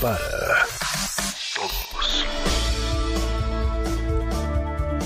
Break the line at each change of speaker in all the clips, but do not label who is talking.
para Todos.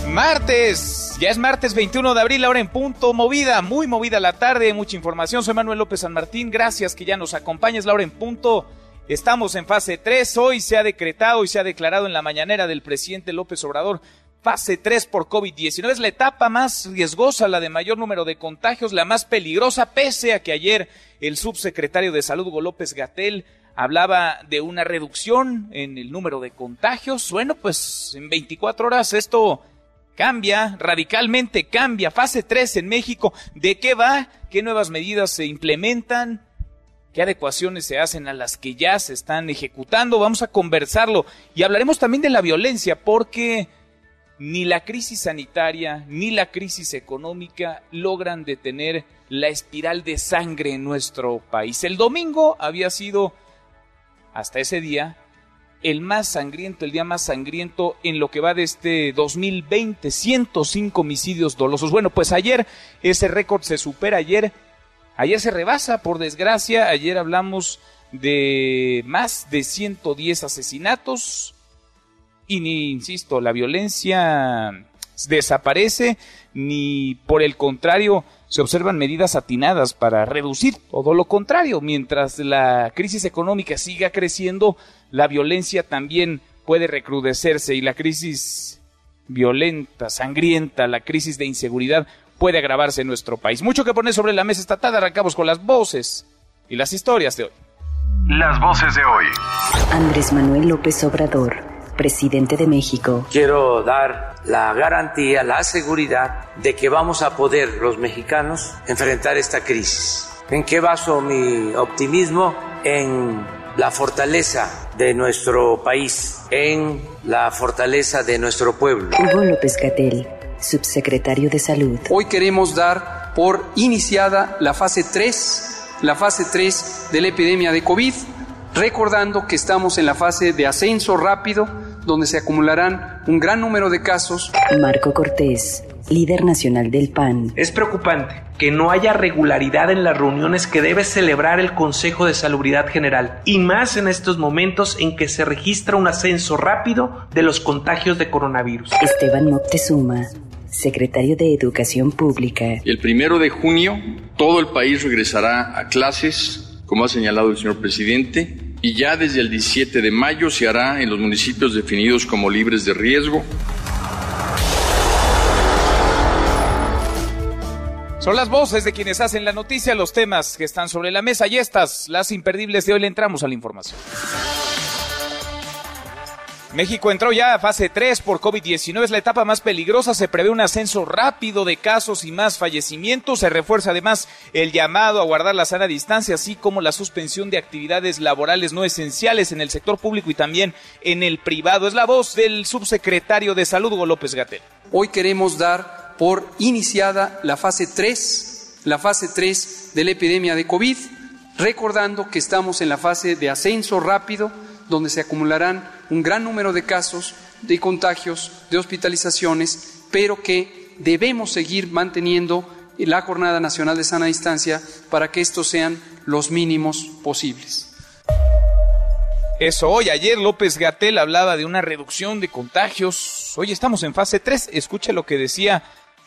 Martes, ya es martes 21 de abril, ahora en punto, movida, muy movida la tarde, mucha información. Soy Manuel López San Martín, gracias que ya nos acompañes, la hora en punto. Estamos en fase 3, hoy se ha decretado y se ha declarado en la mañanera del presidente López Obrador fase 3 por COVID-19. Es la etapa más riesgosa, la de mayor número de contagios, la más peligrosa, pese a que ayer el subsecretario de Salud, Hugo López Gatel, hablaba de una reducción en el número de contagios. Bueno, pues en 24 horas esto cambia, radicalmente cambia. Fase 3 en México. ¿De qué va? ¿Qué nuevas medidas se implementan? ¿Qué adecuaciones se hacen a las que ya se están ejecutando? Vamos a conversarlo. Y hablaremos también de la violencia, porque ni la crisis sanitaria ni la crisis económica logran detener la espiral de sangre en nuestro país. El domingo había sido, hasta ese día, el más sangriento, el día más sangriento en lo que va de este 2020, 105 homicidios dolosos. Bueno, pues ayer ese récord se supera, ayer, ayer se rebasa, por desgracia, ayer hablamos de más de 110 asesinatos y ni, insisto, la violencia desaparece, ni por el contrario, se observan medidas atinadas para reducir todo lo contrario. Mientras la crisis económica siga creciendo, la violencia también puede recrudecerse y la crisis violenta, sangrienta, la crisis de inseguridad puede agravarse en nuestro país. Mucho que poner sobre la mesa esta tarde, arrancamos con las voces y las historias de hoy.
Las voces de hoy.
Andrés Manuel López Obrador, presidente de México.
Quiero dar la garantía, la seguridad de que vamos a poder los mexicanos enfrentar esta crisis. ¿En qué baso mi optimismo? En la fortaleza de nuestro país, en la fortaleza de nuestro pueblo.
Hugo López Gatel, subsecretario de Salud.
Hoy queremos dar por iniciada la fase 3, la fase 3 de la epidemia de COVID, recordando que estamos en la fase de ascenso rápido, donde se acumularán un gran número de casos.
Marco Cortés, líder nacional del PAN.
Es preocupante que no haya regularidad en las reuniones que debe celebrar el Consejo de Salubridad General, y más en estos momentos en que se registra un ascenso rápido de los contagios de coronavirus.
Esteban Moctezuma, secretario de Educación Pública.
El primero de junio, todo el país regresará a clases, como ha señalado el señor presidente, y ya desde el 17 de mayo se hará en los municipios definidos como libres de riesgo.
Son las voces de quienes hacen la noticia, los temas que están sobre la mesa y estas, las imperdibles de hoy, le entramos a la información. México entró ya a fase 3 por COVID-19, es la etapa más peligrosa, se prevé un ascenso rápido de casos y más fallecimientos, se refuerza además el llamado a guardar la sana distancia, así como la suspensión de actividades laborales no esenciales en el sector público y también en el privado. Es la voz del subsecretario de Salud, Hugo López Gatel.
Hoy queremos dar por iniciada la fase 3, la fase 3 de la epidemia de COVID, recordando que estamos en la fase de ascenso rápido, donde se acumularán un gran número de casos, de contagios, de hospitalizaciones, pero que debemos seguir manteniendo la Jornada Nacional de Sana Distancia para que estos sean los mínimos posibles.
Eso hoy, ayer López Gatel hablaba de una reducción de contagios. Hoy estamos en fase 3. Escuche lo que decía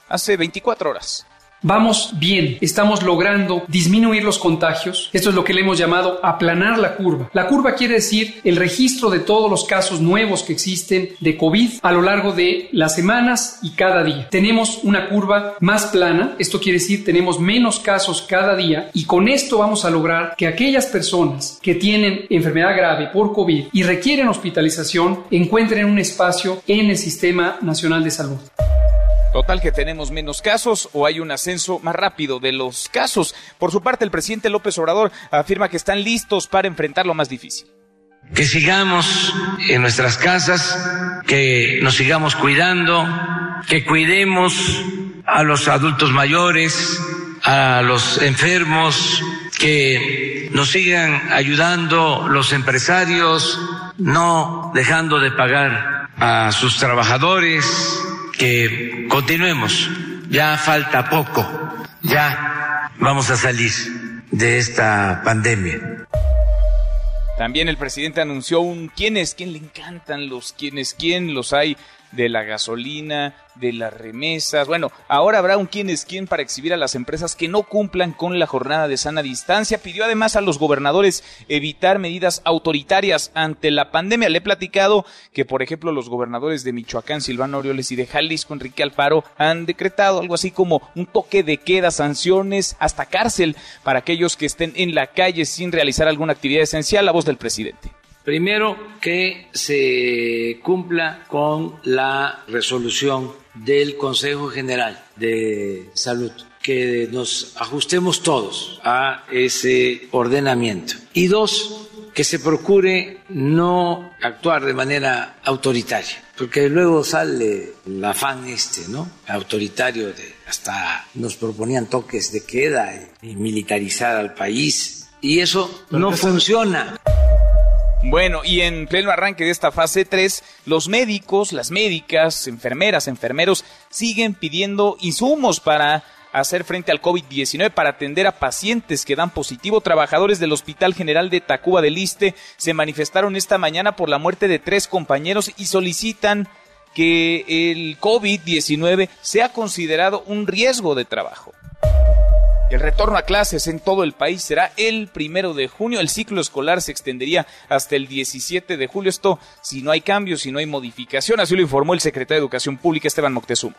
hace 24 horas.
Vamos bien, estamos logrando disminuir los contagios. Esto es lo que le hemos llamado aplanar la curva. La curva quiere decir el registro de todos los casos nuevos que existen de COVID a lo largo de las semanas y cada día. Tenemos una curva más plana, esto quiere decir tenemos menos casos cada día y con esto vamos a lograr que aquellas personas que tienen enfermedad grave por COVID y requieren hospitalización encuentren un espacio en el Sistema Nacional de Salud.
Total que tenemos menos casos o hay un ascenso más rápido de los casos. Por su parte, el presidente López Obrador afirma que están listos para enfrentar lo más difícil.
Que sigamos en nuestras casas, que nos sigamos cuidando, que cuidemos a los adultos mayores, a los enfermos, que nos sigan ayudando los empresarios, no dejando de pagar a sus trabajadores, que continuemos. Ya falta poco, ya vamos a salir de esta pandemia.
También el presidente anunció un quién es quién le encantan los quién es quién, los hay de la gasolina, de las remesas. Bueno, ahora habrá un quién es quién para exhibir a las empresas que no cumplan con la jornada de sana distancia. Pidió además a los gobernadores evitar medidas autoritarias ante la pandemia. Le he platicado que, por ejemplo, los gobernadores de Michoacán, Silvano Orioles y de Jalisco, Enrique Alfaro, han decretado algo así como un toque de queda, sanciones, hasta cárcel para aquellos que estén en la calle sin realizar alguna actividad esencial. La voz del presidente.
Primero, que se cumpla con la resolución del Consejo General de Salud, que nos ajustemos todos a ese ordenamiento. Y dos, que se procure no actuar de manera autoritaria, porque luego sale el afán este, ¿no? Autoritario de hasta nos proponían toques de queda y militarizar al país y eso no funciona.
Bueno, y en pleno arranque de esta fase 3, los médicos, las médicas, enfermeras, enfermeros siguen pidiendo insumos para hacer frente al COVID-19 para atender a pacientes que dan positivo. Trabajadores del Hospital General de Tacuba del Liste se manifestaron esta mañana por la muerte de tres compañeros y solicitan que el COVID-19 sea considerado un riesgo de trabajo. El retorno a clases en todo el país será el primero de junio. El ciclo escolar se extendería hasta el 17 de julio. Esto si no hay cambios, si no hay modificación. Así lo informó el secretario de Educación Pública, Esteban Moctezuma.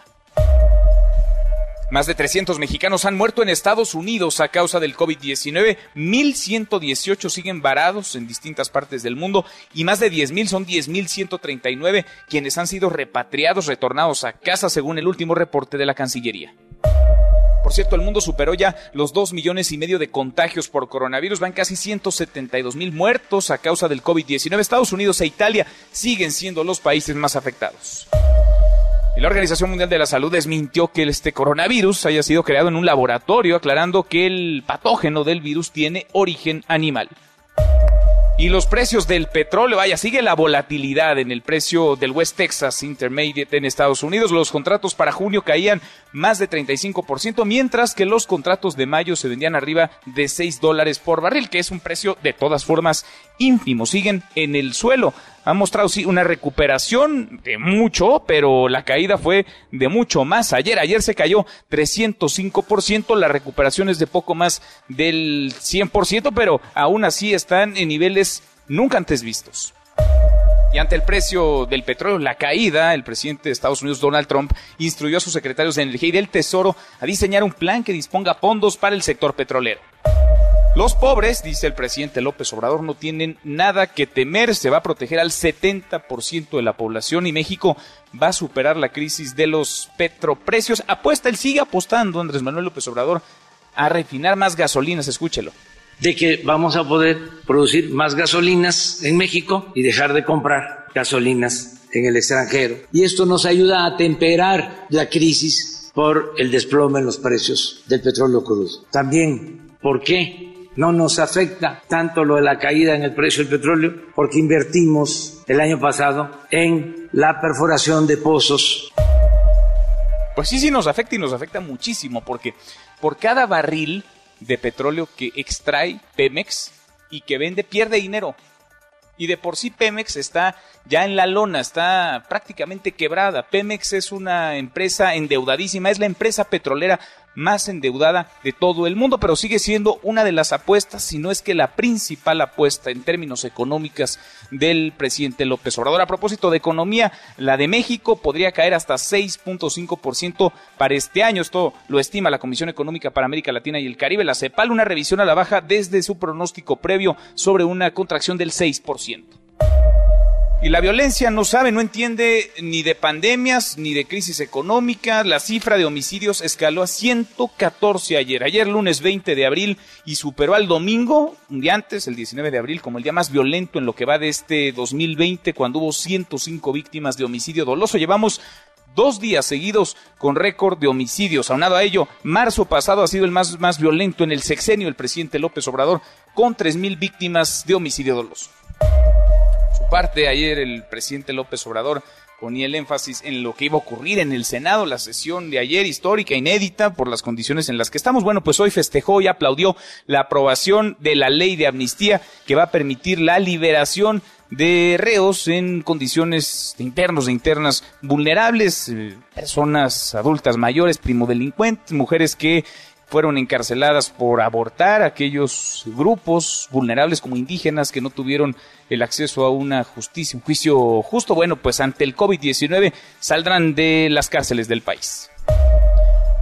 Más de 300 mexicanos han muerto en Estados Unidos a causa del COVID-19. 1.118 siguen varados en distintas partes del mundo y más de 10.000 son 10.139 quienes han sido repatriados, retornados a casa según el último reporte de la Cancillería. Por cierto, el mundo superó ya los 2 millones y medio de contagios por coronavirus. Van casi 172 mil muertos a causa del COVID-19. Estados Unidos e Italia siguen siendo los países más afectados. Y la Organización Mundial de la Salud desmintió que este coronavirus haya sido creado en un laboratorio, aclarando que el patógeno del virus tiene origen animal. Y los precios del petróleo, vaya, sigue la volatilidad en el precio del West Texas Intermediate en Estados Unidos. Los contratos para junio caían más de 35%, mientras que los contratos de mayo se vendían arriba de 6 dólares por barril, que es un precio de todas formas ínfimo. Siguen en el suelo ha mostrado sí una recuperación de mucho, pero la caída fue de mucho más. Ayer, ayer se cayó 305%, la recuperación es de poco más del 100%, pero aún así están en niveles nunca antes vistos. Y ante el precio del petróleo, la caída, el presidente de Estados Unidos, Donald Trump, instruyó a sus secretarios de Energía y del Tesoro a diseñar un plan que disponga fondos para el sector petrolero. Los pobres, dice el presidente López Obrador, no tienen nada que temer, se va a proteger al 70% de la población y México va a superar la crisis de los petroprecios. Apuesta, él sigue apostando, Andrés Manuel López Obrador, a refinar más gasolinas, escúchelo.
De que vamos a poder producir más gasolinas en México y dejar de comprar gasolinas en el extranjero. Y esto nos ayuda a temperar la crisis por el desplome en los precios del petróleo crudo. También, ¿por qué? No nos afecta tanto lo de la caída en el precio del petróleo porque invertimos el año pasado en la perforación de pozos.
Pues sí, sí nos afecta y nos afecta muchísimo porque por cada barril de petróleo que extrae Pemex y que vende pierde dinero. Y de por sí Pemex está ya en la lona, está prácticamente quebrada. Pemex es una empresa endeudadísima, es la empresa petrolera más endeudada de todo el mundo, pero sigue siendo una de las apuestas, si no es que la principal apuesta en términos económicos del presidente López Obrador. A propósito de economía, la de México podría caer hasta 6.5% para este año. Esto lo estima la Comisión Económica para América Latina y el Caribe, la CEPAL, una revisión a la baja desde su pronóstico previo sobre una contracción del 6%. Y la violencia no sabe, no entiende ni de pandemias ni de crisis económica. La cifra de homicidios escaló a 114 ayer, ayer lunes 20 de abril y superó al domingo, un antes, el 19 de abril, como el día más violento en lo que va de este 2020, cuando hubo 105 víctimas de homicidio doloso. Llevamos dos días seguidos con récord de homicidios. Aunado a ello, marzo pasado ha sido el más, más violento en el sexenio del presidente López Obrador, con 3.000 víctimas de homicidio doloso parte, ayer el presidente López Obrador ponía el énfasis en lo que iba a ocurrir en el Senado, la sesión de ayer histórica, inédita, por las condiciones en las que estamos. Bueno, pues hoy festejó y aplaudió la aprobación de la ley de amnistía que va a permitir la liberación de reos en condiciones de internos, de internas vulnerables, eh, personas adultas mayores, primodelincuentes, mujeres que fueron encarceladas por abortar aquellos grupos vulnerables como indígenas que no tuvieron el acceso a una justicia, un juicio justo. Bueno, pues ante el COVID-19 saldrán de las cárceles del país.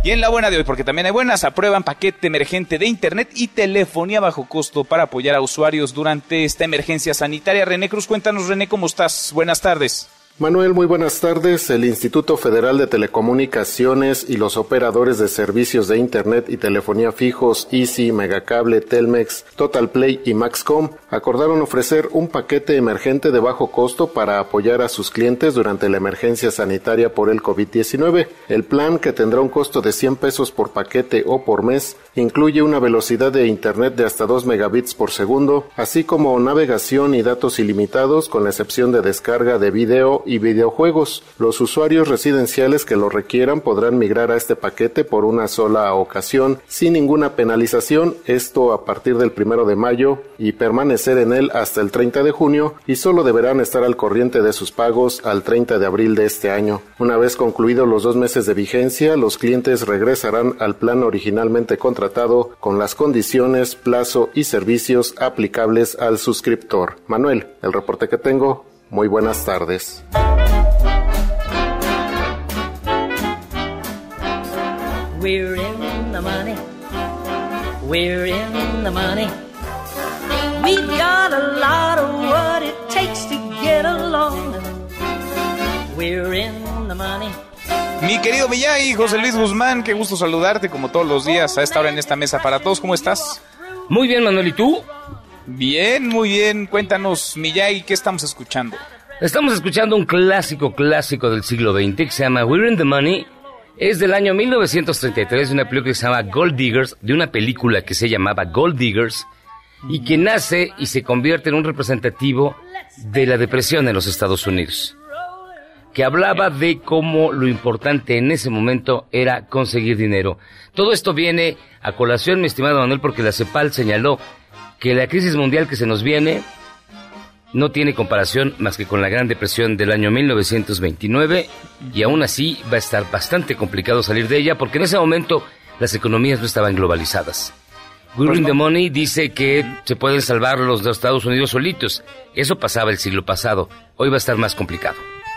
Y en la buena de hoy, porque también hay buenas, aprueban paquete emergente de Internet y telefonía bajo costo para apoyar a usuarios durante esta emergencia sanitaria. René Cruz, cuéntanos, René, ¿cómo estás? Buenas tardes.
Manuel, muy buenas tardes. El Instituto Federal de Telecomunicaciones y los operadores de servicios de Internet y telefonía fijos Easy, Megacable, Telmex, Total Play y Maxcom acordaron ofrecer un paquete emergente de bajo costo para apoyar a sus clientes durante la emergencia sanitaria por el COVID-19. El plan, que tendrá un costo de 100 pesos por paquete o por mes, incluye una velocidad de Internet de hasta 2 megabits por segundo, así como navegación y datos ilimitados con la excepción de descarga de video y videojuegos. Los usuarios residenciales que lo requieran podrán migrar a este paquete por una sola ocasión sin ninguna penalización, esto a partir del primero de mayo y permanecer en él hasta el 30 de junio y solo deberán estar al corriente de sus pagos al 30 de abril de este año. Una vez concluidos los dos meses de vigencia, los clientes regresarán al plan originalmente contratado con las condiciones, plazo y servicios aplicables al suscriptor. Manuel, el reporte que tengo. Muy buenas tardes. We're in the money. We're in the money. We've got a lot of what it takes to get along.
We're in the money. Mi querido Miyagi, José Luis Guzmán, qué gusto saludarte como todos los días a esta hora en esta mesa para todos. ¿Cómo estás?
Muy bien, Manuel, ¿y tú?
Bien, muy bien. Cuéntanos, Miyagi, ¿qué estamos escuchando?
Estamos escuchando un clásico, clásico del siglo XX que se llama We're in the Money. Es del año 1933 de una película que se llama Gold Diggers, de una película que se llamaba Gold Diggers y que nace y se convierte en un representativo de la depresión en los Estados Unidos, que hablaba de cómo lo importante en ese momento era conseguir dinero. Todo esto viene a colación, mi estimado Manuel, porque la CEPAL señaló que la crisis mundial que se nos viene no tiene comparación más que con la Gran Depresión del año 1929 y aún así va a estar bastante complicado salir de ella porque en ese momento las economías no estaban globalizadas. We're the Money dice que se pueden salvar los de Estados Unidos solitos. Eso pasaba el siglo pasado. Hoy va a estar más complicado.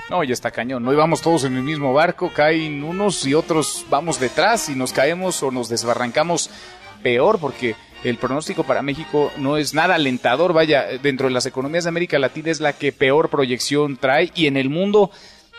No, ya está cañón. Hoy vamos todos en el mismo barco, caen unos y otros vamos detrás y nos caemos o nos desbarrancamos peor porque el pronóstico para México no es nada alentador. Vaya, dentro de las economías de América Latina es la que peor proyección trae y en el mundo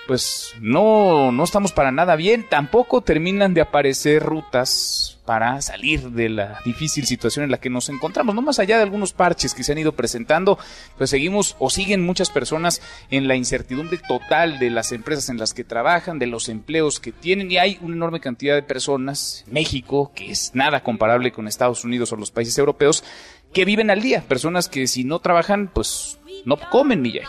pues no, no estamos para nada bien. Tampoco terminan de aparecer rutas para salir de la difícil situación en la que nos encontramos. No más allá de algunos parches que se han ido presentando, pues seguimos o siguen muchas personas en la incertidumbre total de las empresas en las que trabajan, de los empleos que tienen y hay una enorme cantidad de personas, México, que es nada comparable con Estados Unidos o los países europeos, que viven al día, personas que si no trabajan, pues no comen, Miyagi.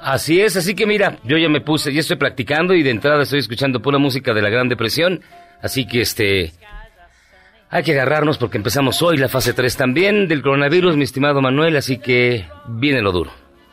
Así es, así que mira, yo ya me puse, ya estoy practicando y de entrada estoy escuchando pura música de la Gran Depresión, así que este hay que agarrarnos porque empezamos hoy la fase 3 también del coronavirus, mi estimado Manuel, así que viene lo duro.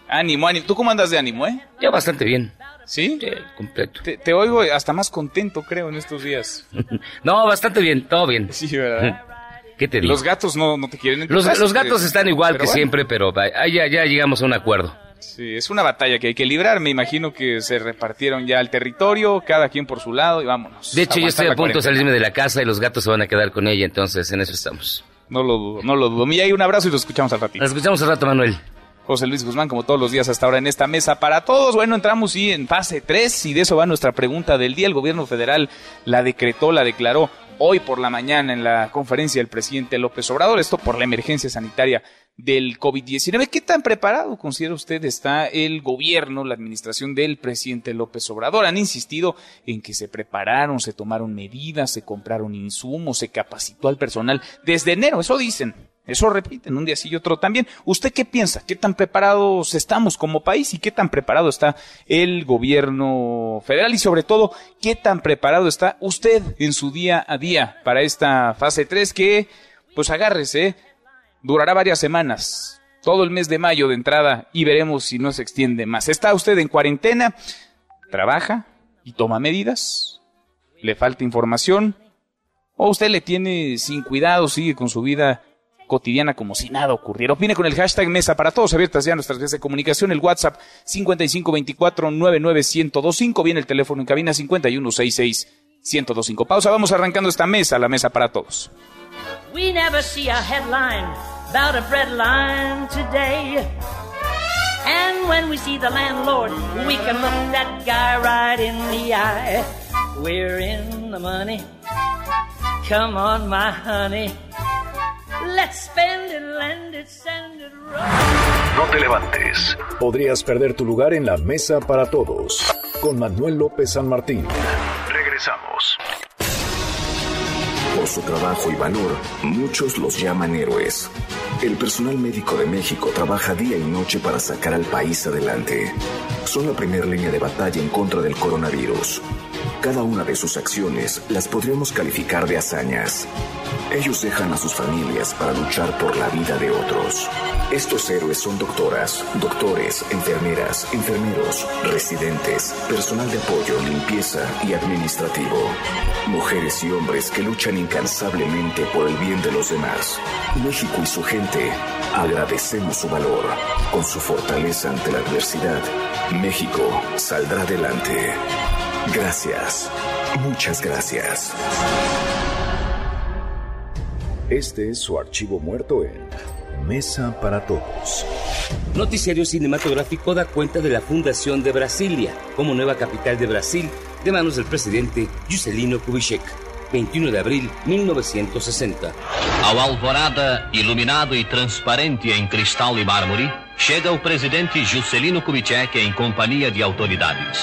Ánimo, ánimo. ¿Tú cómo andas de ánimo, eh?
Ya bastante bien.
¿Sí?
Sí, completo.
Te, oigo hasta más contento, creo, en estos días.
no, bastante bien, todo bien.
Sí, ¿verdad?
¿Qué te digo?
Los gatos no, no te quieren.
Los, los, gatos están igual que siempre, pero ya, ya llegamos a un acuerdo.
Sí, es una batalla que hay que librar. Me imagino que se repartieron ya el territorio, cada quien por su lado y vámonos.
De hecho, yo estoy a punto de salirme de la casa y los gatos se van a quedar con ella, entonces en eso estamos.
No lo dudo, no lo dudo. Mira, hay un abrazo y lo escuchamos al ratito.
Lo escuchamos al rato, Manuel.
José Luis Guzmán, como todos los días hasta ahora en esta mesa para todos. Bueno, entramos sí en fase 3 y de eso va nuestra pregunta del día. El gobierno federal la decretó, la declaró hoy por la mañana en la conferencia del presidente López Obrador, esto por la emergencia sanitaria del COVID-19. ¿Qué tan preparado considera usted está el gobierno, la administración del presidente López Obrador? Han insistido en que se prepararon, se tomaron medidas, se compraron insumos, se capacitó al personal desde enero, eso dicen. Eso repiten un día sí y otro también. ¿Usted qué piensa? ¿Qué tan preparados estamos como país y qué tan preparado está el gobierno federal? Y sobre todo, ¿qué tan preparado está usted en su día a día para esta fase 3 que, pues agárrese, durará varias semanas, todo el mes de mayo de entrada y veremos si no se extiende más. ¿Está usted en cuarentena? ¿Trabaja y toma medidas? ¿Le falta información? ¿O usted le tiene sin cuidado, sigue con su vida cotidiana como si nada ocurriera. Opine con el hashtag Mesa para Todos, abiertas ya nuestras vías de comunicación, el WhatsApp 5524-99125, viene el teléfono en cabina 5166-1025. Pausa, vamos arrancando esta mesa, la Mesa para Todos. We never see a headline about a bread line today. And when we see the landlord, we can look that guy right in the eye. We're in the money. Come on, my honey.
No te levantes. Podrías perder tu lugar en la mesa para todos. Con Manuel López San Martín. Regresamos.
Por su trabajo y valor, muchos los llaman héroes. El personal médico de México trabaja día y noche para sacar al país adelante. Son la primera línea de batalla en contra del coronavirus. Cada una de sus acciones las podríamos calificar de hazañas. Ellos dejan a sus familias para luchar por la vida de otros. Estos héroes son doctoras, doctores, enfermeras, enfermeros, residentes, personal de apoyo, limpieza y administrativo. Mujeres y hombres que luchan incansablemente por el bien de los demás. México y su gente agradecemos su valor. Con su fortaleza ante la adversidad, México saldrá adelante. Gracias. Muchas gracias.
Este es su archivo muerto en Mesa para Todos.
Noticiario cinematográfico da cuenta de la fundación de Brasilia como nueva capital de Brasil de manos del presidente Juscelino Kubitschek. 21 de abril 1960.
Ao alvorada, iluminado e transparente em cristal e mármore, chega o presidente Juscelino Kubitschek em companhia de autoridades.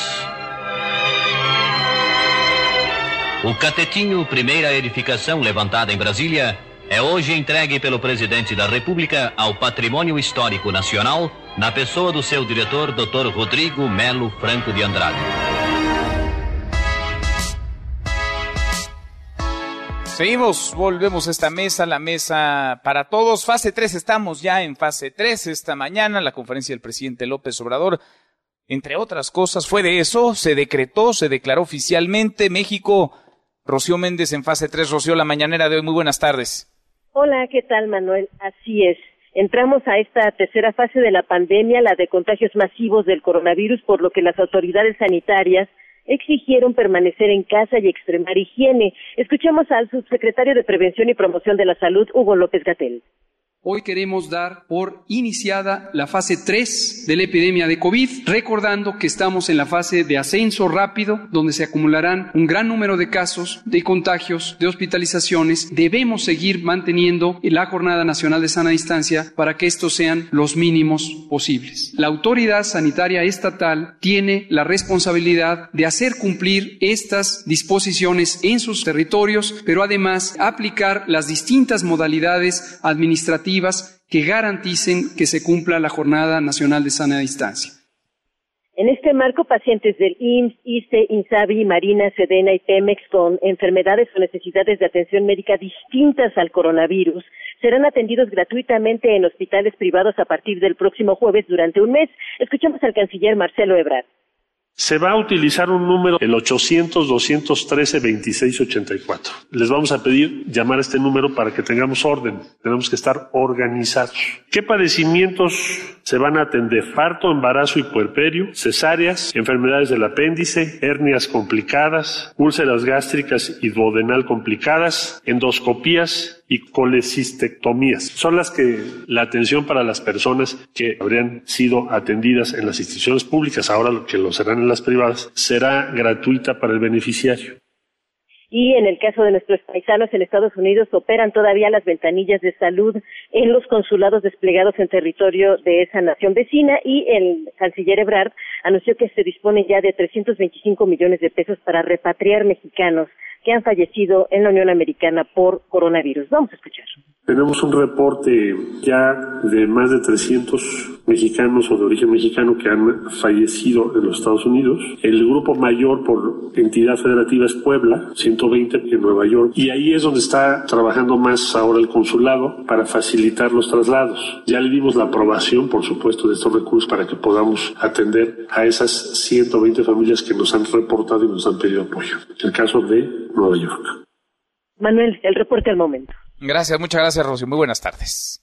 O Catetinho, primeira edificação levantada em Brasília, é hoje entregue pelo presidente da República ao Patrimônio Histórico Nacional, na pessoa do seu diretor, Dr. Rodrigo Melo Franco de Andrade.
Seguimos, volvemos a esta mesa, la mesa para todos. Fase 3, estamos ya en fase 3 esta mañana, la conferencia del presidente López Obrador. Entre otras cosas, fue de eso, se decretó, se declaró oficialmente México Rocío Méndez en fase 3. Rocío, la mañanera de hoy. Muy buenas tardes.
Hola, ¿qué tal, Manuel? Así es. Entramos a esta tercera fase de la pandemia, la de contagios masivos del coronavirus, por lo que las autoridades sanitarias exigieron permanecer en casa y extremar higiene. Escuchemos al subsecretario de Prevención y Promoción de la Salud, Hugo López Gatel.
Hoy queremos dar por iniciada la fase 3 de la epidemia de COVID, recordando que estamos en la fase de ascenso rápido, donde se acumularán un gran número de casos, de contagios, de hospitalizaciones. Debemos seguir manteniendo la Jornada Nacional de Sana Distancia para que estos sean los mínimos posibles. La autoridad sanitaria estatal tiene la responsabilidad de hacer cumplir estas disposiciones en sus territorios, pero además aplicar las distintas modalidades administrativas que garanticen que se cumpla la Jornada Nacional de Sana Distancia.
En este marco, pacientes del IMSS, ISTE, INSABI, Marina, Sedena y Pemex con enfermedades o necesidades de atención médica distintas al coronavirus serán atendidos gratuitamente en hospitales privados a partir del próximo jueves durante un mes. Escuchamos al canciller Marcelo Ebrard.
Se va a utilizar un número, el 800-213-2684. Les vamos a pedir llamar a este número para que tengamos orden. Tenemos que estar organizados. ¿Qué padecimientos se van a atender? Parto, embarazo y puerperio, cesáreas, enfermedades del apéndice, hernias complicadas, úlceras gástricas y duodenal complicadas, endoscopías y colecistectomías. Son las que la atención para las personas que habrían sido atendidas en las instituciones públicas, ahora lo que lo serán en las privadas, será gratuita para el beneficiario.
Y en el caso de nuestros paisanos en Estados Unidos, operan todavía las ventanillas de salud en los consulados desplegados en territorio de esa nación vecina y el canciller Ebrard anunció que se dispone ya de 325 millones de pesos para repatriar mexicanos que han fallecido en la Unión Americana por coronavirus. Vamos a escuchar.
Tenemos un reporte ya de más de 300 mexicanos o de origen mexicano que han fallecido en los Estados Unidos. El grupo mayor por entidad federativa es Puebla, 120 en Nueva York. Y ahí es donde está trabajando más ahora el consulado para facilitar los traslados. Ya le dimos la aprobación, por supuesto, de estos recursos para que podamos atender a esas 120 familias que nos han reportado y nos han pedido apoyo. El caso de Nueva York.
Manuel, el reporte al momento.
Gracias, muchas gracias, Rocío. Muy buenas tardes.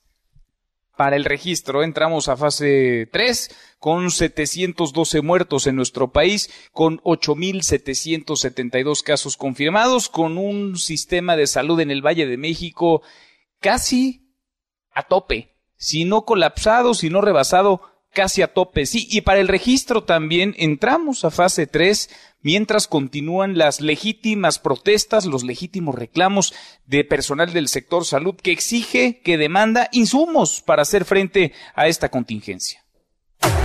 Para el registro entramos a fase 3 con 712 muertos en nuestro país, con 8.772 casos confirmados, con un sistema de salud en el Valle de México casi a tope, si no colapsado, si no rebasado, casi a tope. Sí, y para el registro también entramos a fase 3 mientras continúan las legítimas protestas, los legítimos reclamos de personal del sector salud que exige, que demanda insumos para hacer frente a esta contingencia.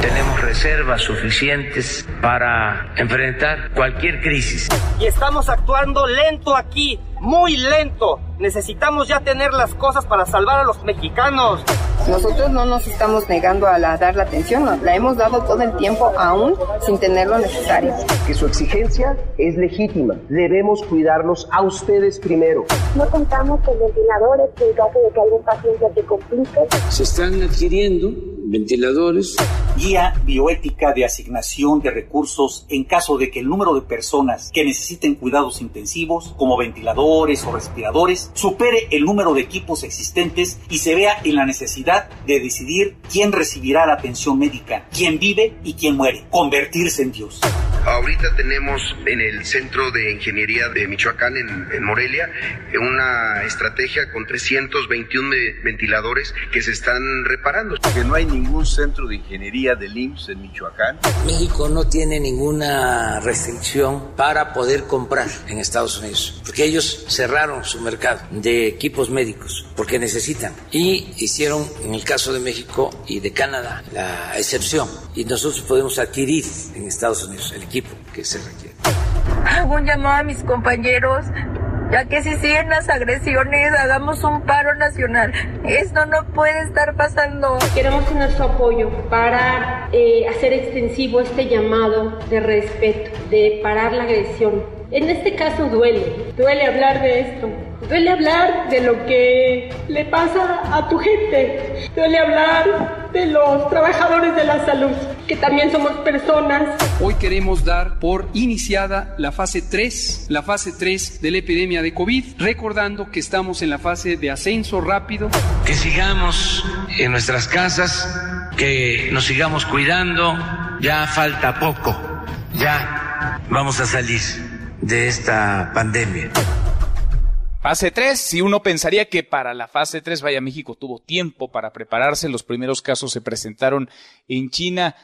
Tenemos reservas suficientes para enfrentar cualquier crisis.
Y estamos actuando lento aquí, muy lento. Necesitamos ya tener las cosas para salvar a los mexicanos.
Nosotros no nos estamos negando a dar la atención, la hemos dado todo el tiempo aún sin tener lo necesario.
Que su exigencia es legítima. Debemos cuidarlos a ustedes primero.
No contamos con ventiladores en caso de que algún paciente se complique.
Se están adquiriendo ventiladores.
Guía bioética de asignación de recursos en caso de que el número de personas que necesiten cuidados intensivos, como ventiladores o respiradores, supere el número de equipos existentes y se vea en la necesidad de decidir quién recibirá la atención médica, quién vive y quién muere. Convertirse en Dios.
Ahorita tenemos en el Centro de Ingeniería de Michoacán, en, en, Morelia, una estrategia con 321 ventiladores que se están reparando.
Que no hay ningún centro de ingeniería del IMSS en Michoacán.
México no tiene ninguna restricción para poder comprar en Estados Unidos, porque ellos cerraron su mercado de equipos médicos, porque necesitan. Y hicieron, en el caso de México y de Canadá, la excepción. Y nosotros podemos adquirir en Estados Unidos el equipo que se requiere.
Hago un llamado a mis compañeros, ya que si siguen las agresiones, hagamos un paro nacional. Esto no puede estar pasando.
Queremos tener su apoyo para eh, hacer extensivo este llamado de respeto, de parar la agresión. En este caso duele, duele hablar de esto, duele hablar de lo que le pasa a tu gente, duele hablar de los trabajadores de la salud, que también somos personas.
Hoy queremos dar por iniciada la fase 3, la fase 3 de la epidemia de COVID, recordando que estamos en la fase de ascenso rápido.
Que sigamos en nuestras casas, que nos sigamos cuidando, ya falta poco, ya vamos a salir de esta pandemia.
Fase 3, si uno pensaría que para la fase 3, vaya, México tuvo tiempo para prepararse, los primeros casos se presentaron en China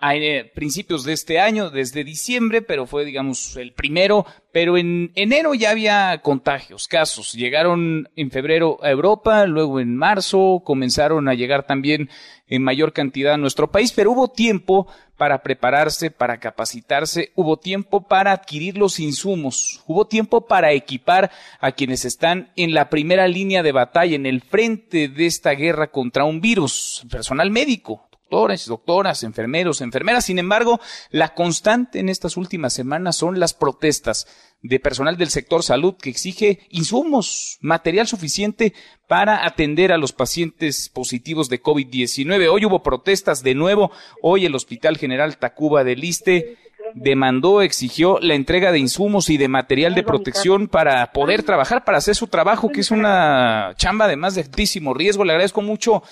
a eh, principios de este año, desde diciembre, pero fue, digamos, el primero, pero en enero ya había contagios, casos. Llegaron en febrero a Europa, luego en marzo comenzaron a llegar también en mayor cantidad a nuestro país, pero hubo tiempo para prepararse, para capacitarse, hubo tiempo para adquirir los insumos, hubo tiempo para equipar a quienes están en la primera línea de batalla, en el frente de esta guerra contra un virus, personal médico, doctores, doctoras, enfermeros, enfermeras. Sin embargo, la constante en estas últimas semanas son las protestas de personal del sector salud que exige insumos, material suficiente para atender a los pacientes positivos de COVID-19. Hoy hubo protestas de nuevo. Hoy el Hospital General Tacuba del Liste demandó, exigió la entrega de insumos y de material de protección para poder trabajar, para hacer su trabajo, que es una chamba de más de altísimo riesgo. Le agradezco mucho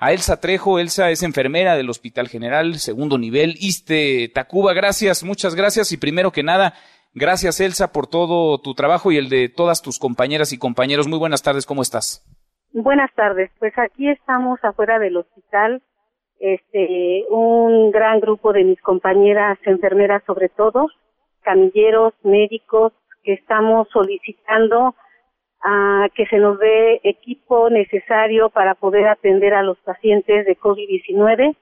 a Elsa Trejo. Elsa es enfermera del Hospital General, segundo nivel, ISTE Tacuba. Gracias, muchas gracias. Y primero que nada, gracias Elsa por todo tu trabajo y el de todas tus compañeras y compañeros. Muy buenas tardes, ¿cómo estás?
Buenas tardes. Pues aquí estamos afuera del hospital, este, un gran grupo de mis compañeras enfermeras sobre todo, camilleros, médicos, que estamos solicitando a que se nos dé equipo necesario para poder atender a los pacientes de COVID-19,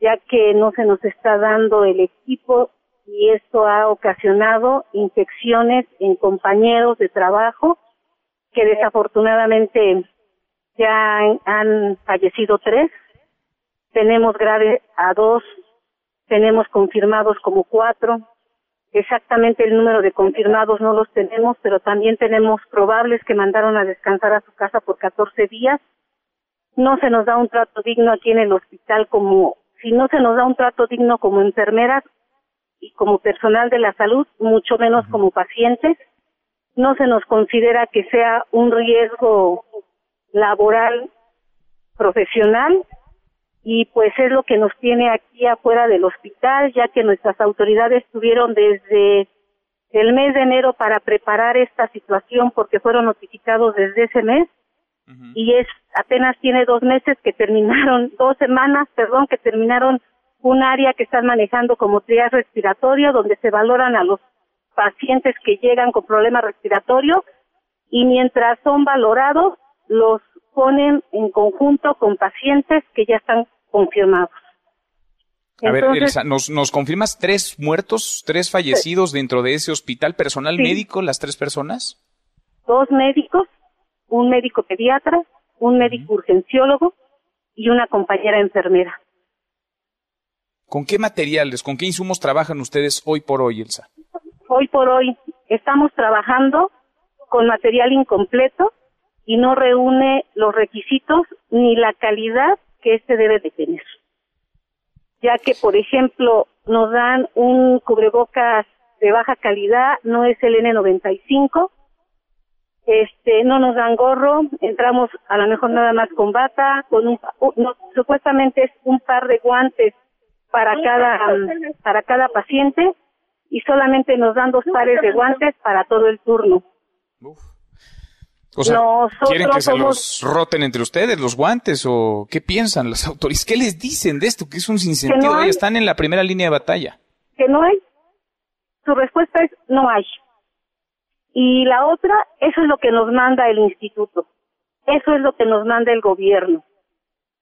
ya que no se nos está dando el equipo y esto ha ocasionado infecciones en compañeros de trabajo que desafortunadamente ya han, fallecido tres, tenemos grave a dos, tenemos confirmados como cuatro, exactamente el número de confirmados no los tenemos, pero también tenemos probables que mandaron a descansar a su casa por 14 días. No se nos da un trato digno aquí en el hospital como, si no se nos da un trato digno como enfermeras y como personal de la salud, mucho menos como pacientes. No se nos considera que sea un riesgo laboral profesional y pues es lo que nos tiene aquí afuera del hospital, ya que nuestras autoridades tuvieron desde el mes de enero para preparar esta situación porque fueron notificados desde ese mes. Y es apenas tiene dos meses que terminaron, dos semanas, perdón, que terminaron un área que están manejando como triage respiratorio donde se valoran a los pacientes que llegan con problemas respiratorios y mientras son valorados los ponen en conjunto con pacientes que ya están confirmados.
A ver, Elsa, ¿nos, ¿nos confirmas tres muertos, tres fallecidos dentro de ese hospital? ¿Personal médico, las tres personas?
Dos médicos, un médico pediatra, un médico urgenciólogo y una compañera enfermera.
¿Con qué materiales, con qué insumos trabajan ustedes hoy por hoy, Elsa?
Hoy por hoy estamos trabajando con material incompleto y no reúne los requisitos ni la calidad que éste debe de tener. Ya que, por ejemplo, nos dan un cubrebocas de baja calidad, no es el N95, este, no nos dan gorro, entramos a lo mejor nada más con bata, con un, supuestamente es un par de guantes para cada, para cada paciente y solamente nos dan dos pares de guantes para todo el turno.
O sea, ¿quieren que se los roten entre ustedes los guantes o qué piensan las autoridades? ¿Qué les dicen de esto? Que es un sinsentido. están en la primera línea de batalla.
Que no hay. Su respuesta es no hay. Y la otra, eso es lo que nos manda el instituto. Eso es lo que nos manda el gobierno.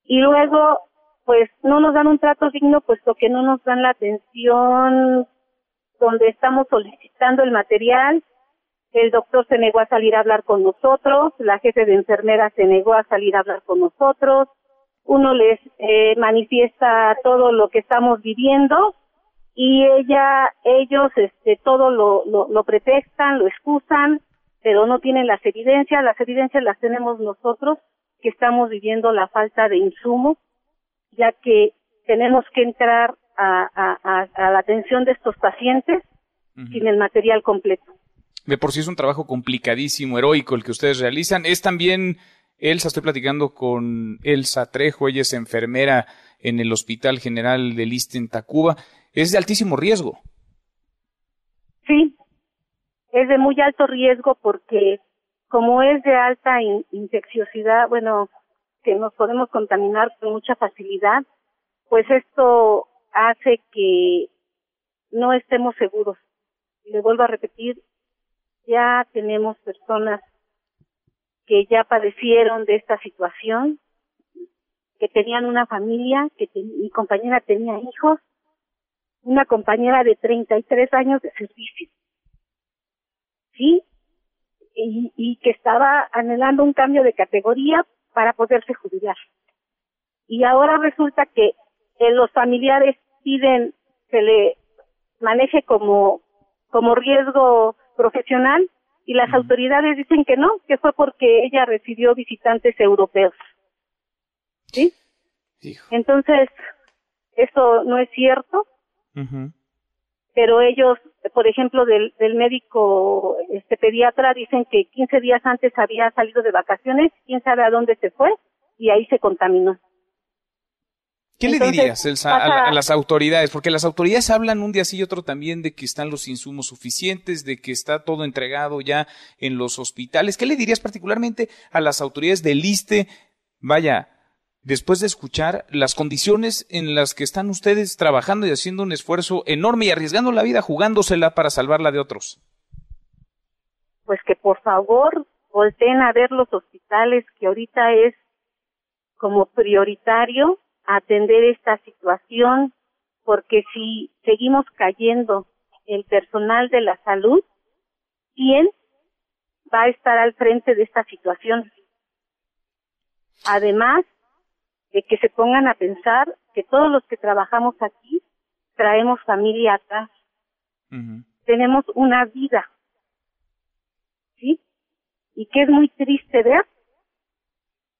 Y luego, pues no nos dan un trato digno, puesto que no nos dan la atención donde estamos solicitando el material el doctor se negó a salir a hablar con nosotros, la jefe de enfermera se negó a salir a hablar con nosotros, uno les eh, manifiesta todo lo que estamos viviendo y ella, ellos, este, todo lo, lo, lo pretextan, lo excusan, pero no tienen las evidencias, las evidencias las tenemos nosotros que estamos viviendo la falta de insumos, ya que tenemos que entrar a, a, a, la atención de estos pacientes sin el material completo
de por sí es un trabajo complicadísimo, heroico el que ustedes realizan. Es también, Elsa, estoy platicando con Elsa Trejo, ella es enfermera en el Hospital General de Liste en Tacuba. Es de altísimo riesgo.
Sí, es de muy alto riesgo porque como es de alta infecciosidad, bueno, que nos podemos contaminar con mucha facilidad, pues esto hace que no estemos seguros. Le vuelvo a repetir, ya tenemos personas que ya padecieron de esta situación, que tenían una familia, que mi compañera tenía hijos, una compañera de 33 años de servicio, ¿sí? Y, y que estaba anhelando un cambio de categoría para poderse jubilar. Y ahora resulta que los familiares piden que le maneje como, como riesgo profesional y las autoridades dicen que no, que fue porque ella recibió visitantes europeos. ¿Sí? Entonces, eso no es cierto. Pero ellos, por ejemplo, del, del médico este pediatra dicen que 15 días antes había salido de vacaciones, quién sabe a dónde se fue y ahí se contaminó.
¿Qué le dirías Elsa, a, las autoridades? Porque las autoridades hablan un día sí y otro también de que están los insumos suficientes, de que está todo entregado ya en los hospitales. ¿Qué le dirías particularmente a las autoridades del ISTE? Vaya, después de escuchar las condiciones en las que están ustedes trabajando y haciendo un esfuerzo enorme y arriesgando la vida, jugándosela para salvarla de otros.
Pues que por favor volteen a ver los hospitales que ahorita es como prioritario atender esta situación, porque si seguimos cayendo el personal de la salud, ¿quién va a estar al frente de esta situación? Además de que se pongan a pensar que todos los que trabajamos aquí traemos familia atrás. Tenemos una vida. ¿Sí? Y que es muy triste ver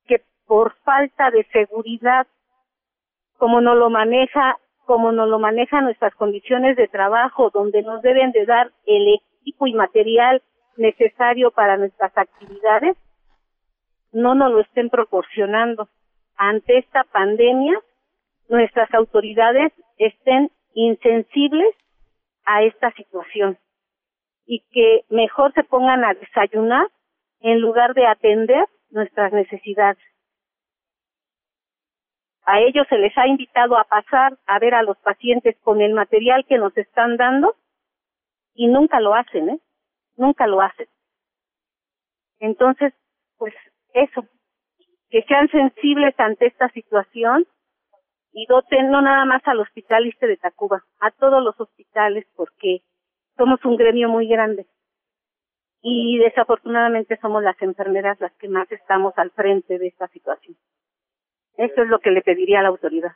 que por falta de seguridad como nos lo maneja, como nos lo manejan nuestras condiciones de trabajo, donde nos deben de dar el equipo y material necesario para nuestras actividades, no nos lo estén proporcionando. Ante esta pandemia, nuestras autoridades estén insensibles a esta situación y que mejor se pongan a desayunar en lugar de atender nuestras necesidades. A ellos se les ha invitado a pasar a ver a los pacientes con el material que nos están dando y nunca lo hacen, ¿eh? Nunca lo hacen. Entonces, pues eso, que sean sensibles ante esta situación y doten no nada más al Hospital Iste de Tacuba, a todos los hospitales porque somos un gremio muy grande y desafortunadamente somos las enfermeras las que más estamos al frente de esta situación. Eso es lo que le pediría a la autoridad.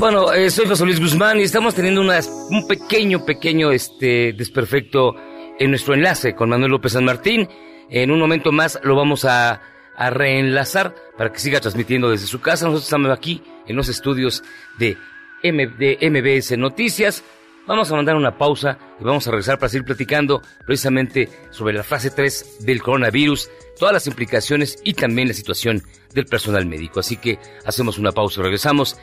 Bueno, eh, soy José Luis Guzmán y estamos teniendo un pequeño, pequeño este, desperfecto en nuestro enlace con Manuel López San Martín. En un momento más lo vamos a, reenlazar para que siga transmitiendo desde su casa. Nosotros estamos aquí en los estudios de, de MBS Noticias. Vamos a mandar una pausa y vamos a regresar para seguir platicando precisamente sobre la fase 3 del coronavirus, todas las implicaciones y también la situación del personal médico. Así que hacemos una pausa y regresamos.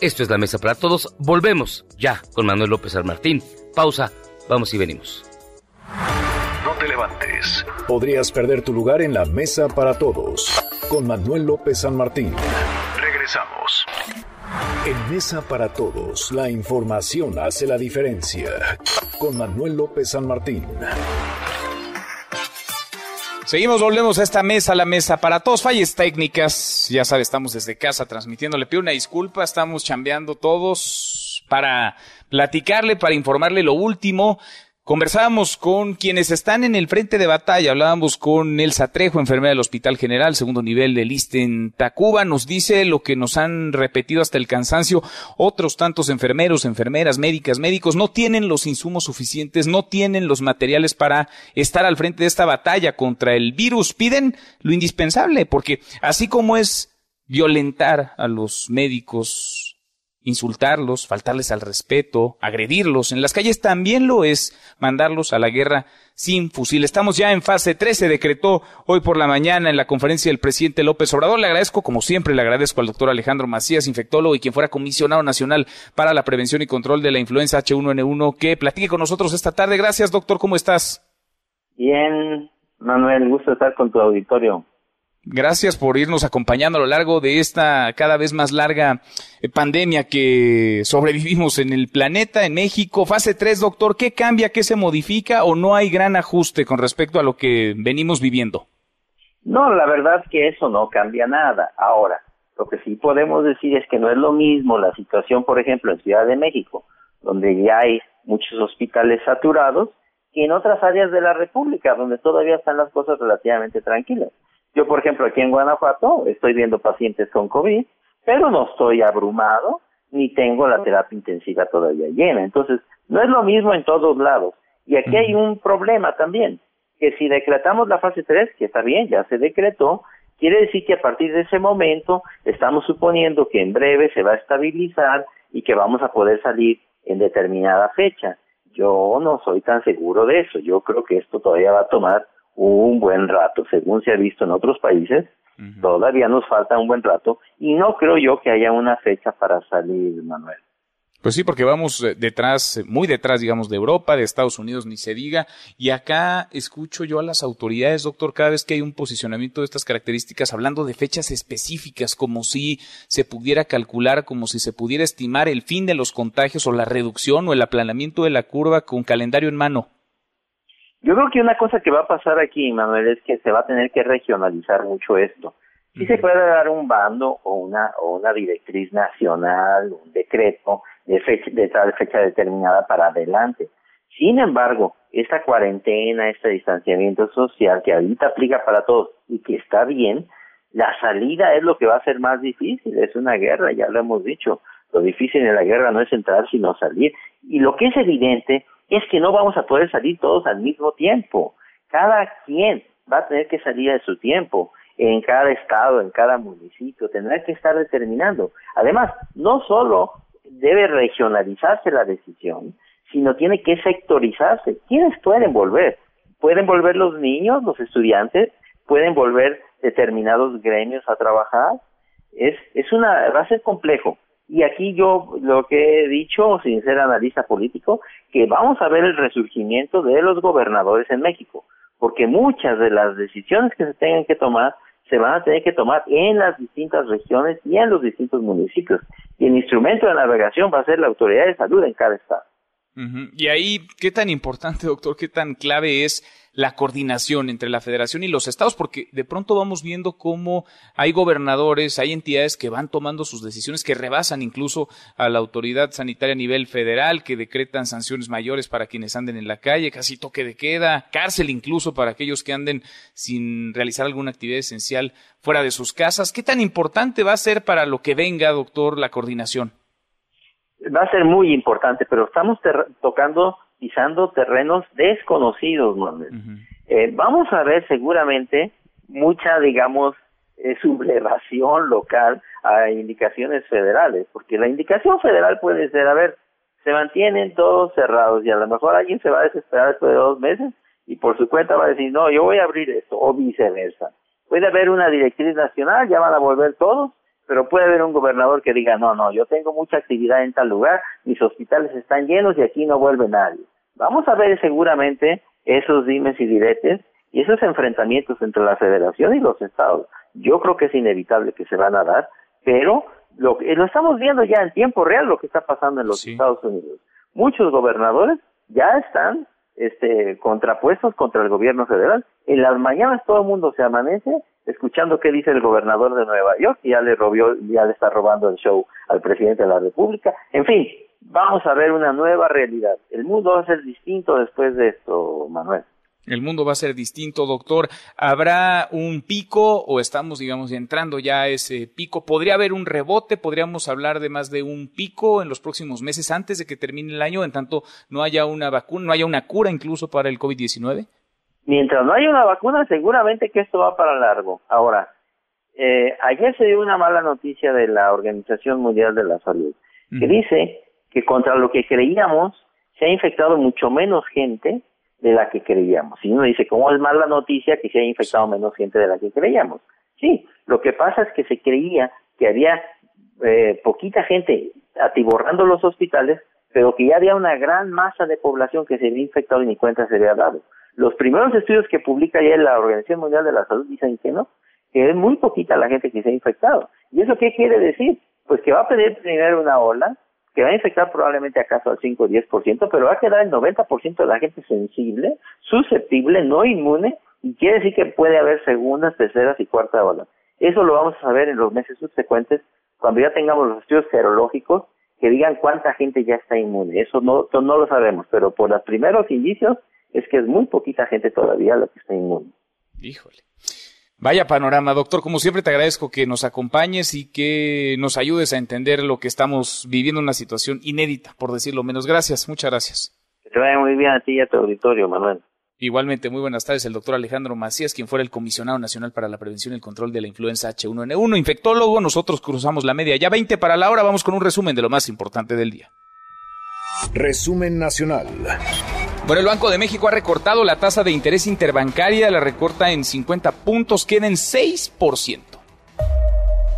Esto es la mesa para todos. Volvemos ya con Manuel López San Martín. Pausa, vamos y venimos.
No te levantes. Podrías perder tu lugar en la mesa para todos con Manuel López San Martín. Regresamos. En Mesa para Todos, la información hace la diferencia. Con Manuel López San Martín.
Seguimos, volvemos a esta mesa, la mesa para todos. Falles técnicas, ya sabe, estamos desde casa transmitiendo. Le pido una disculpa, estamos chambeando todos para platicarle, para informarle lo último. Conversábamos con quienes están en el frente de batalla. Hablábamos con Elsa Trejo, enfermera del Hospital General, segundo nivel del ISTE en Tacuba. Nos dice lo que nos han repetido hasta el cansancio. Otros tantos enfermeros, enfermeras, médicas, médicos no tienen los insumos suficientes, no tienen los materiales para estar al frente de esta batalla contra el virus. Piden lo indispensable, porque así como es violentar a los médicos insultarlos, faltarles al respeto, agredirlos. En las calles también lo es mandarlos a la guerra sin fusil. Estamos ya en fase 13, decretó hoy por la mañana en la conferencia del presidente López Obrador. Le agradezco, como siempre, le agradezco al doctor Alejandro Macías, infectólogo y quien fuera comisionado nacional para la prevención y control de la influenza H1N1, que platique con nosotros esta tarde. Gracias, doctor, ¿cómo estás?
Bien, Manuel, gusto estar con tu auditorio.
Gracias por irnos acompañando a lo largo de esta cada vez más larga eh, pandemia que sobrevivimos en el planeta, en México. Fase 3, doctor, ¿qué cambia, qué se modifica o no hay gran ajuste con respecto a lo que venimos viviendo?
No, la verdad que eso no cambia nada. Ahora, lo que sí podemos decir es que no es lo mismo la situación, por ejemplo, en Ciudad de México, donde ya hay muchos hospitales saturados, que en otras áreas de la República, donde todavía están las cosas relativamente tranquilas. Yo, por ejemplo, aquí en Guanajuato estoy viendo pacientes con COVID, pero no estoy abrumado ni tengo la terapia intensiva todavía llena. Entonces, no es lo mismo en todos lados. Y aquí hay un problema también, que si decretamos la fase 3, que está bien, ya se decretó, quiere decir que a partir de ese momento estamos suponiendo que en breve se va a estabilizar y que vamos a poder salir en determinada fecha. Yo no soy tan seguro de eso. Yo creo que esto todavía va a tomar un buen rato, según se ha visto en otros países. Todavía nos falta un buen rato y no creo yo que haya una fecha para salir, Manuel.
Pues sí, porque vamos eh, detrás, eh, muy detrás, digamos, de Europa, de Estados Unidos, ni se diga. Y acá escucho yo a las autoridades, doctor, cada vez que hay un posicionamiento de estas características, hablando de fechas específicas, como si se pudiera calcular, como si se pudiera estimar el fin de los contagios o la reducción o el aplanamiento de la curva con calendario en mano.
Yo creo que una cosa que va a pasar aquí, Manuel, es que se va a tener que regionalizar mucho esto. Sí se puede dar un bando o una, o una directriz nacional, un decreto de, fecha, de tal fecha determinada para adelante. Sin embargo, esta cuarentena, este distanciamiento social que ahorita aplica para todos y que está bien, la salida es lo que va a ser más difícil. Es una guerra, ya lo hemos dicho. Lo difícil en la guerra no es entrar, sino salir. Y lo que es evidente es que no vamos a poder salir todos al mismo tiempo. Cada quien va a tener que salir a su tiempo en cada estado, en cada municipio, tendrá que estar determinando. Además, no solo debe regionalizarse la decisión, sino tiene que sectorizarse. ¿Quiénes pueden volver? Pueden volver los niños, los estudiantes, pueden volver determinados gremios a trabajar. Es, es una, va a ser complejo. Y aquí yo lo que he dicho, sin ser analista político, que vamos a ver el resurgimiento de los gobernadores en México, porque muchas de las decisiones que se tengan que tomar se van a tener que tomar en las distintas regiones y en los distintos municipios. Y el instrumento de navegación va a ser la autoridad de salud en cada estado.
Y ahí, ¿qué tan importante, doctor, qué tan clave es la coordinación entre la federación y los estados? Porque de pronto vamos viendo cómo hay gobernadores, hay entidades que van tomando sus decisiones que rebasan incluso a la autoridad sanitaria a nivel federal, que decretan sanciones mayores para quienes anden en la calle, casi toque de queda, cárcel incluso para aquellos que anden sin realizar alguna actividad esencial fuera de sus casas. ¿Qué tan importante va a ser para lo que venga, doctor, la coordinación?
Va a ser muy importante, pero estamos tocando, pisando terrenos desconocidos, Manuel. eh, vamos a ver seguramente mucha, digamos, eh, sublevación local a indicaciones federales, porque la indicación federal puede ser, a ver, se mantienen todos cerrados y a lo mejor alguien se va a desesperar después de dos meses y por su cuenta va a decir, no, yo voy a abrir esto, o viceversa. Puede haber una directriz nacional, ya van a volver todos, pero puede haber un gobernador que diga, no, no, yo tengo mucha actividad en tal lugar, mis hospitales están llenos y aquí no vuelve nadie. Vamos a ver seguramente esos dimes y diretes y esos enfrentamientos entre la federación y los estados. Yo creo que es inevitable que se van a dar, pero lo, lo estamos viendo ya en tiempo real lo que está pasando en los Estados Unidos. Muchos gobernadores ya están este, contrapuestos contra el gobierno federal. En las mañanas todo el mundo se amanece escuchando qué dice el gobernador de Nueva York ya le robió, ya le está robando el show al presidente de la República. En fin, vamos a ver una nueva realidad. El mundo va a ser distinto después de esto, Manuel.
El mundo va a ser distinto, doctor. ¿Habrá un pico o estamos, digamos, entrando ya a ese pico? ¿Podría haber un rebote? ¿Podríamos hablar de más de un pico en los próximos meses antes de que termine el año, en tanto no haya una vacuna, no haya una cura incluso para el COVID-19?
Mientras no haya una vacuna, seguramente que esto va para largo. Ahora, eh, ayer se dio una mala noticia de la Organización Mundial de la Salud, que dice que contra lo que creíamos se ha infectado mucho menos gente de la que creíamos. Y uno dice, ¿cómo es mala noticia que se haya infectado menos gente de la que creíamos? Sí, lo que pasa es que se creía que había eh, poquita gente atiborrando los hospitales, pero que ya había una gran masa de población que se había infectado y ni cuenta se había dado. Los primeros estudios que publica ya la Organización Mundial de la Salud dicen que no, que es muy poquita la gente que se ha infectado. ¿Y eso qué quiere decir? Pues que va a pedir primero una ola, que va a infectar probablemente acaso al 5 o 10%, pero va a quedar el 90% de la gente sensible, susceptible, no inmune, y quiere decir que puede haber segundas, terceras y cuarta ola. Eso lo vamos a saber en los meses subsecuentes, cuando ya tengamos los estudios serológicos que digan cuánta gente ya está inmune. Eso no, no lo sabemos, pero por los primeros indicios es que es muy poquita gente todavía la que está inmune.
Híjole. Vaya panorama, doctor. Como siempre te agradezco que nos acompañes y que nos ayudes a entender lo que estamos viviendo, una situación inédita, por decirlo menos. Gracias, muchas gracias.
Que te vaya muy bien a ti y a tu auditorio, Manuel.
Igualmente, muy buenas tardes, el doctor Alejandro Macías, quien fuera el comisionado nacional para la prevención y el control de la influenza H1N1, infectólogo. Nosotros cruzamos la media ya 20 para la hora. Vamos con un resumen de lo más importante del día.
Resumen nacional.
Bueno, el Banco de México ha recortado la tasa de interés interbancaria, la recorta en 50 puntos, queda en 6%.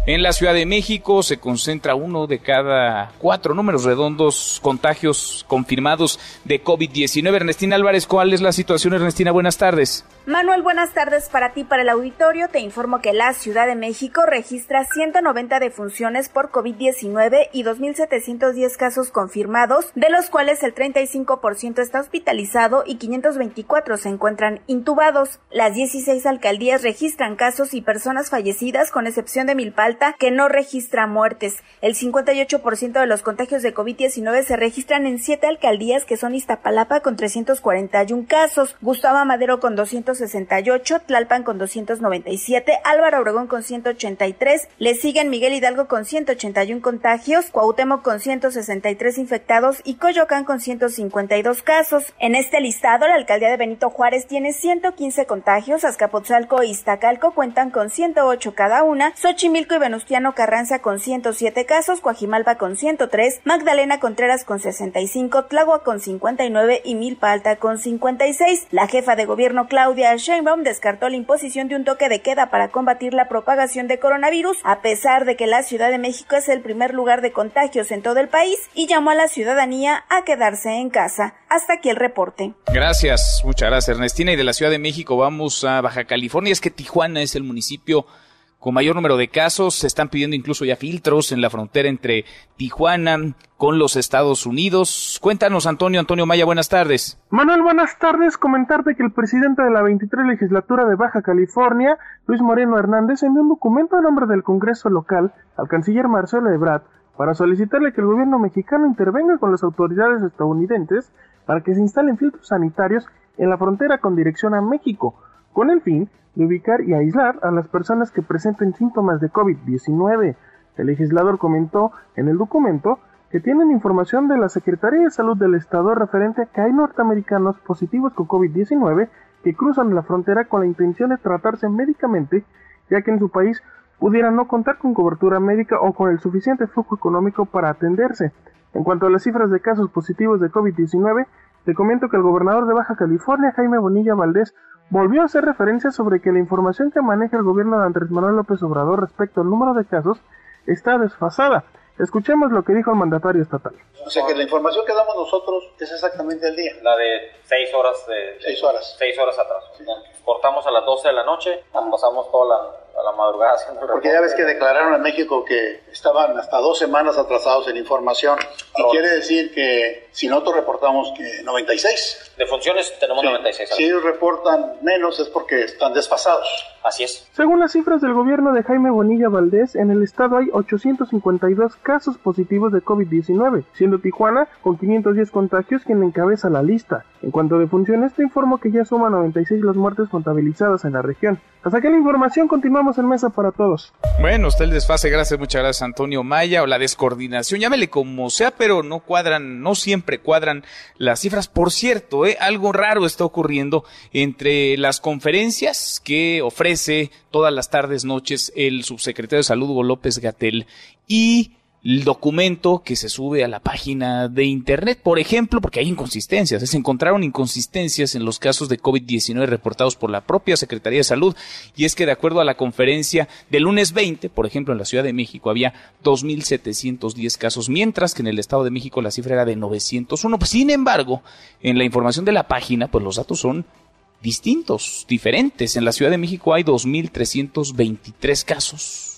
En la Ciudad de México se concentra uno de cada cuatro números redondos contagios confirmados de COVID-19. Ernestina Álvarez, ¿cuál es la situación? Ernestina, buenas tardes.
Manuel, buenas tardes para ti, para el auditorio. Te informo que la Ciudad de México registra 190 defunciones por COVID-19 y 2.710 casos confirmados, de los cuales el 35% está hospitalizado y 524 se encuentran intubados. Las 16 alcaldías registran casos y personas fallecidas, con excepción de Milpal que no registra muertes. El 58% de los contagios de COVID-19 se registran en siete alcaldías que son Iztapalapa con 341 casos, Gustavo Madero con 268, Tlalpan con 297, Álvaro Obregón con 183, le siguen Miguel Hidalgo con 181 contagios, Cuauhtémoc con 163 infectados y Coyoacán con 152 casos. En este listado, la alcaldía de Benito Juárez tiene 115 contagios, Azcapotzalco e Iztacalco cuentan con 108 cada una, Xochimilco y Venustiano Carranza con 107 casos, Coajimalpa con 103, Magdalena Contreras con 65, Tlagua con 59 y Milpa Alta con 56. La jefa de gobierno Claudia Sheinbaum descartó la imposición de un toque de queda para combatir la propagación de coronavirus, a pesar de que la Ciudad de México es el primer lugar de contagios en todo el país y llamó a la ciudadanía a quedarse en casa. Hasta aquí el reporte.
Gracias, muchas gracias Ernestina. Y de la Ciudad de México vamos a Baja California. Es que Tijuana es el municipio con mayor número de casos. Se están pidiendo incluso ya filtros en la frontera entre Tijuana con los Estados Unidos. Cuéntanos, Antonio. Antonio Maya, buenas tardes.
Manuel, buenas tardes. Comentarte que el presidente de la 23 legislatura de Baja California, Luis Moreno Hernández, envió un documento a nombre del Congreso local al canciller Marcelo Ebrard para solicitarle que el gobierno mexicano intervenga con las autoridades estadounidenses para que se instalen filtros sanitarios en la frontera con dirección a México, con el fin de ubicar y aislar a las personas que presenten síntomas de COVID-19. El legislador comentó en el documento que tienen información de la Secretaría de Salud del Estado referente a que hay norteamericanos positivos con COVID-19 que cruzan la frontera con la intención de tratarse médicamente, ya que en su país pudieran no contar con cobertura médica o con el suficiente flujo económico para atenderse. En cuanto a las cifras de casos positivos de COVID-19, te comento que el gobernador de Baja California, Jaime Bonilla Valdés, volvió a hacer referencia sobre que la información que maneja el gobierno de Andrés Manuel López Obrador respecto al número de casos está desfasada. Escuchemos lo que dijo el mandatario estatal.
O sea que la información que damos nosotros es exactamente el día.
La de seis horas de...
Seis horas.
Seis horas atrás. Cortamos a las 12 de la noche, pasamos toda la, la madrugada haciendo el
Porque ya ves que declararon en México que estaban hasta dos semanas atrasados en información. Y quiere decir que si nosotros reportamos que 96.
De funciones tenemos 96.
Si ellos reportan menos es porque están desfasados.
Así es.
Según las cifras del gobierno de Jaime Bonilla Valdés, en el estado hay 852 casos positivos de COVID-19, siendo Tijuana con 510 contagios quien encabeza la lista. En cuanto a defunciones, te informo que ya suma 96 las muertes contabilizadas en la región. Hasta aquí la información, continuamos en Mesa para Todos.
Bueno, usted el desfase, gracias, muchas gracias Antonio Maya, o la descoordinación, llámele como sea, pero no cuadran, no siempre cuadran las cifras. Por cierto, ¿eh? algo raro está ocurriendo entre las conferencias que ofrece todas las tardes, noches el subsecretario de Salud, Hugo López Gatel, y el documento que se sube a la página de internet, por ejemplo, porque hay inconsistencias, se encontraron inconsistencias en los casos de COVID-19 reportados por la propia Secretaría de Salud, y es que de acuerdo a la conferencia del lunes 20, por ejemplo, en la Ciudad de México había 2.710 casos, mientras que en el Estado de México la cifra era de 901. Sin embargo, en la información de la página, pues los datos son distintos, diferentes. En la Ciudad de México hay 2.323 casos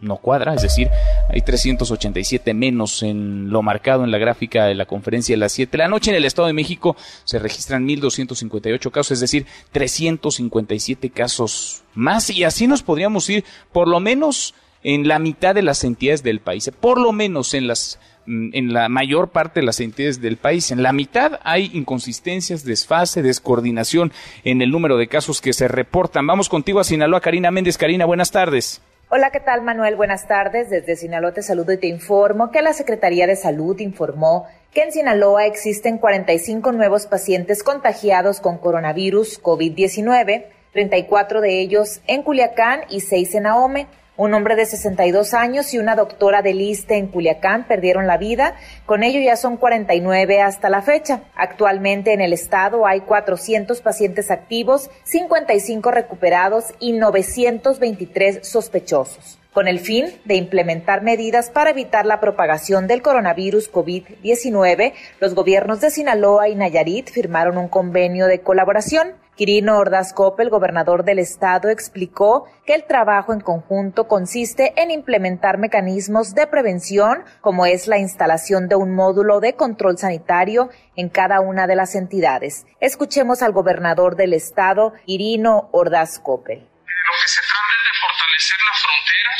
no cuadra, es decir, hay 387 menos en lo marcado en la gráfica de la conferencia de las 7 de la noche. En el Estado de México se registran 1.258 casos, es decir, 357 casos más y así nos podríamos ir por lo menos en la mitad de las entidades del país, por lo menos en las mm, en la mayor parte de las entidades del país. En la mitad hay inconsistencias, desfase, descoordinación en el número de casos que se reportan. Vamos contigo a Sinaloa, Karina Méndez. Karina, buenas tardes.
Hola, ¿qué tal Manuel? Buenas tardes. Desde Sinaloa te saludo y te informo que la Secretaría de Salud informó que en Sinaloa existen 45 nuevos pacientes contagiados con coronavirus COVID-19, 34 de ellos en Culiacán y 6 en Ahome. Un hombre de 62 años y una doctora de liste en Culiacán perdieron la vida. Con ello ya son 49 hasta la fecha. Actualmente en el estado hay 400 pacientes activos, 55 recuperados y 923 sospechosos con el fin de implementar medidas para evitar la propagación del coronavirus COVID-19, los gobiernos de Sinaloa y Nayarit firmaron un convenio de colaboración. Quirino Ordaz el gobernador del estado, explicó que el trabajo en conjunto consiste en implementar mecanismos de prevención, como es la instalación de un módulo de control sanitario en cada una de las entidades. Escuchemos al gobernador del estado, Quirino Ordaz Coppel.
Lo que se trata es de fortalecer la frontera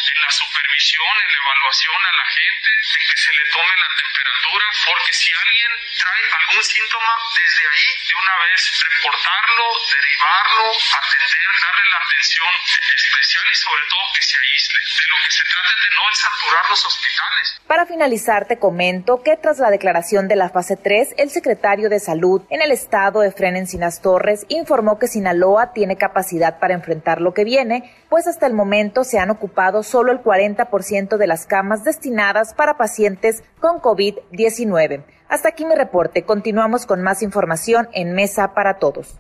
supervisión, en la evaluación a la gente, en que se le tome la temperatura, porque si alguien trae algún síntoma, desde ahí de una vez reportarlo, derivarlo, atender, darle la atención especial y sobre todo que se aísle. De lo que se trata es de no saturar los hospitales.
Para finalizar, te comento que tras la declaración de la fase 3, el secretario de Salud en el estado, Efren Encinas Torres, informó que Sinaloa tiene capacidad para enfrentar lo que viene, pues hasta el momento se han ocupado solo el 40% de las camas destinadas para pacientes con COVID-19. Hasta aquí mi reporte. Continuamos con más información en Mesa para Todos.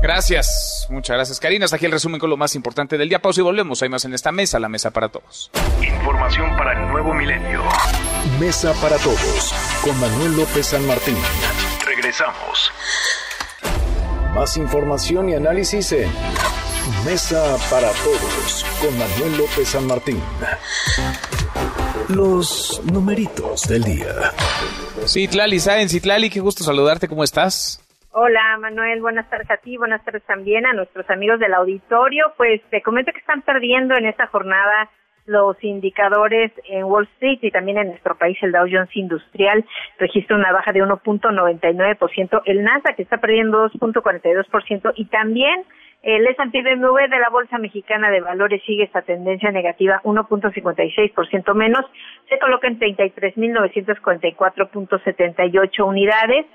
Gracias, muchas gracias Karina. Hasta aquí el resumen con lo más importante del día. Pausa y volvemos. Hay más en esta mesa, la mesa para todos.
Información para el nuevo milenio. Mesa para todos con Manuel López San Martín. Regresamos. Más información y análisis en Mesa para todos con Manuel López San Martín. Los numeritos del día.
Citlali Sáenz, Citlali, qué gusto saludarte, ¿cómo estás?
Hola Manuel, buenas tardes a ti, buenas tardes también a nuestros amigos del auditorio. Pues te comento que están perdiendo en esta jornada los indicadores en Wall Street y también en nuestro país el Dow Jones Industrial registra una baja de 1.99%, el Nasdaq está perdiendo 2.42% y también el S&P BMW de la Bolsa Mexicana de Valores sigue esta tendencia negativa, 1.56% menos, se coloca en 33.944.78 unidades.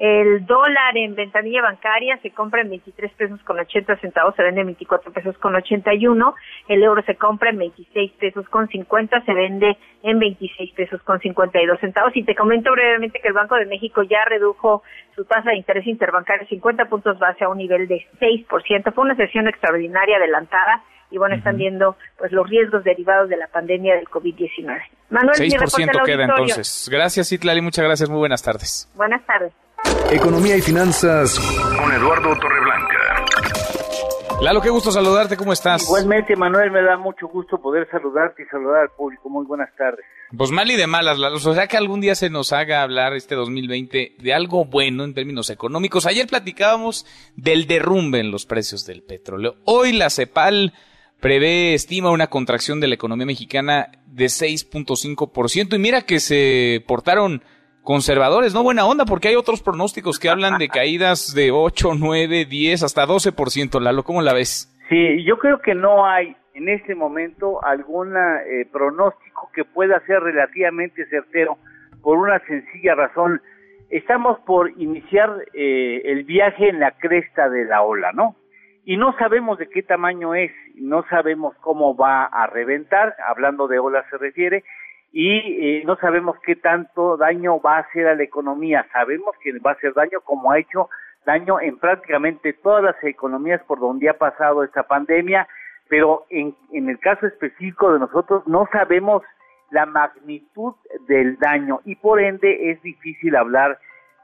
El dólar en ventanilla bancaria se compra en 23 pesos con 80 centavos, se vende en 24 pesos con 81. El euro se compra en 26 pesos con 50, se vende en 26 pesos con 52 centavos. Y te comento brevemente que el Banco de México ya redujo su tasa de interés interbancario 50 puntos base a un nivel de 6%. Fue una sesión extraordinaria adelantada y bueno, están viendo pues los riesgos derivados de la pandemia del COVID-19.
Manuel, 6% queda entonces. Gracias, Itlali, muchas gracias, muy buenas tardes.
Buenas tardes.
Economía y finanzas con Eduardo Torreblanca.
Lalo, qué gusto saludarte, ¿cómo estás?
Igualmente, Manuel, me da mucho gusto poder saludarte y saludar al público. Muy buenas tardes.
Pues mal y de malas, Lalo. O sea que algún día se nos haga hablar este 2020 de algo bueno en términos económicos. Ayer platicábamos del derrumbe en los precios del petróleo. Hoy la CEPAL prevé, estima una contracción de la economía mexicana de 6.5%. Y mira que se portaron conservadores, no buena onda, porque hay otros pronósticos que hablan de caídas de 8, 9, 10, hasta 12%. Lalo, ¿cómo la ves?
Sí, yo creo que no hay en este momento algún eh, pronóstico que pueda ser relativamente certero por una sencilla razón. Estamos por iniciar eh, el viaje en la cresta de la ola, ¿no? Y no sabemos de qué tamaño es, no sabemos cómo va a reventar, hablando de ola se refiere, y eh, no sabemos qué tanto daño va a hacer a la economía. Sabemos que va a hacer daño como ha hecho daño en prácticamente todas las economías por donde ha pasado esta pandemia, pero en, en el caso específico de nosotros no sabemos la magnitud del daño y por ende es difícil hablar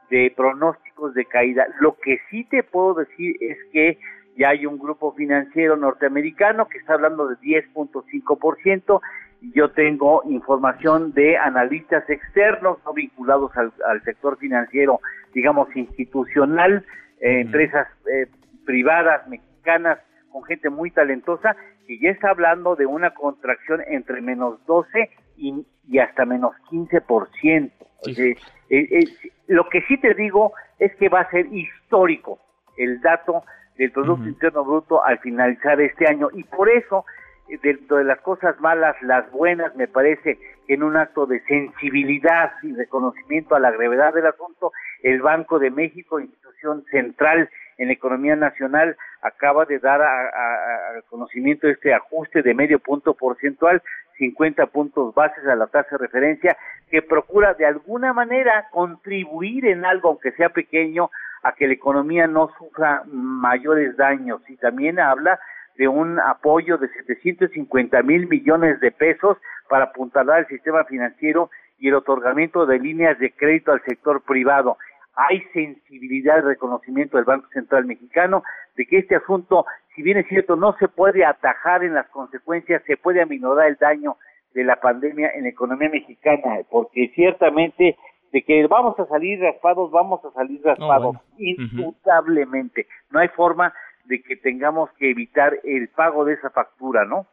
de pronósticos de caída. Lo que sí te puedo decir es que ya hay un grupo financiero norteamericano que está hablando de 10.5%, yo tengo información de analistas externos no vinculados al, sector financiero, digamos, institucional, eh, empresas eh, privadas mexicanas con gente muy talentosa que ya está hablando de una contracción entre menos 12 y, hasta menos 15%. Eh, eh, lo que sí te digo es que va a ser histórico el dato del Producto Interno Bruto al finalizar este año y por eso de las cosas malas, las buenas, me parece que en un acto de sensibilidad y reconocimiento a la gravedad del asunto, el Banco de México, institución central en la economía nacional, acaba de dar a, conocimiento este ajuste de medio punto porcentual, 50 puntos bases a la tasa de referencia, que procura de alguna manera contribuir en algo, aunque sea pequeño, a que la economía no sufra mayores daños. Y también habla de un apoyo de 750 mil millones de pesos para apuntalar el sistema financiero y el otorgamiento de líneas de crédito al sector privado. Hay sensibilidad y reconocimiento del Banco Central Mexicano de que este asunto, si bien es cierto, no se puede atajar en las consecuencias, se puede aminorar el daño de la pandemia en la economía mexicana, porque ciertamente de que vamos a salir raspados, vamos a salir raspados, indudablemente. No hay forma de que tengamos que evitar el pago de esa factura, ¿no?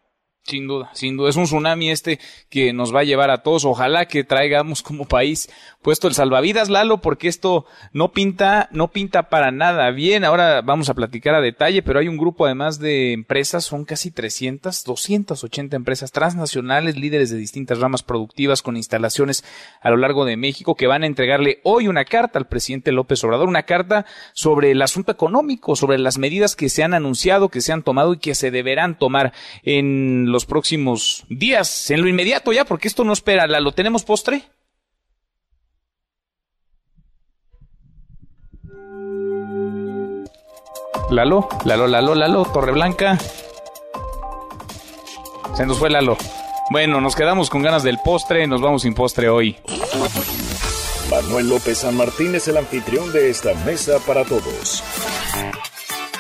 Sin duda, sin duda. Es un tsunami este que nos va a llevar a todos. Ojalá que traigamos como país puesto el salvavidas, Lalo, porque esto no pinta, no pinta para nada bien. Ahora vamos a platicar a detalle, pero hay un grupo además de empresas, son casi 300, 280 empresas transnacionales, líderes de distintas ramas productivas con instalaciones a lo largo de México, que van a entregarle hoy una carta al presidente López Obrador, una carta sobre el asunto económico, sobre las medidas que se han anunciado, que se han tomado y que se deberán tomar en los próximos días, en lo inmediato ya, porque esto no espera. ¿Lo tenemos postre? Lalo, Lalo, Lalo, Lalo, Torreblanca. Se nos fue Lalo. Bueno, nos quedamos con ganas del postre, nos vamos sin postre hoy.
Manuel López San Martín es el anfitrión de esta mesa para todos.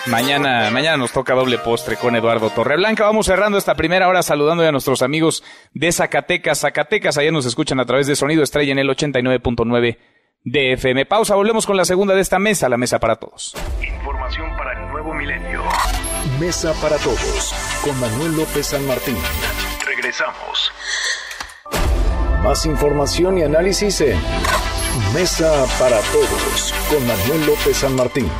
Mañana, mañana nos toca doble postre con Eduardo Torreblanca. Vamos cerrando esta primera hora saludando a nuestros amigos de Zacatecas. Zacatecas, allá nos escuchan a través de Sonido Estrella en el 89.9 de FM. Pausa, volvemos con la segunda de esta mesa, la mesa para todos.
Información para el nuevo milenio. Mesa para todos, con Manuel López San Martín. Regresamos. Más información y análisis en Mesa para todos, con Manuel López San Martín.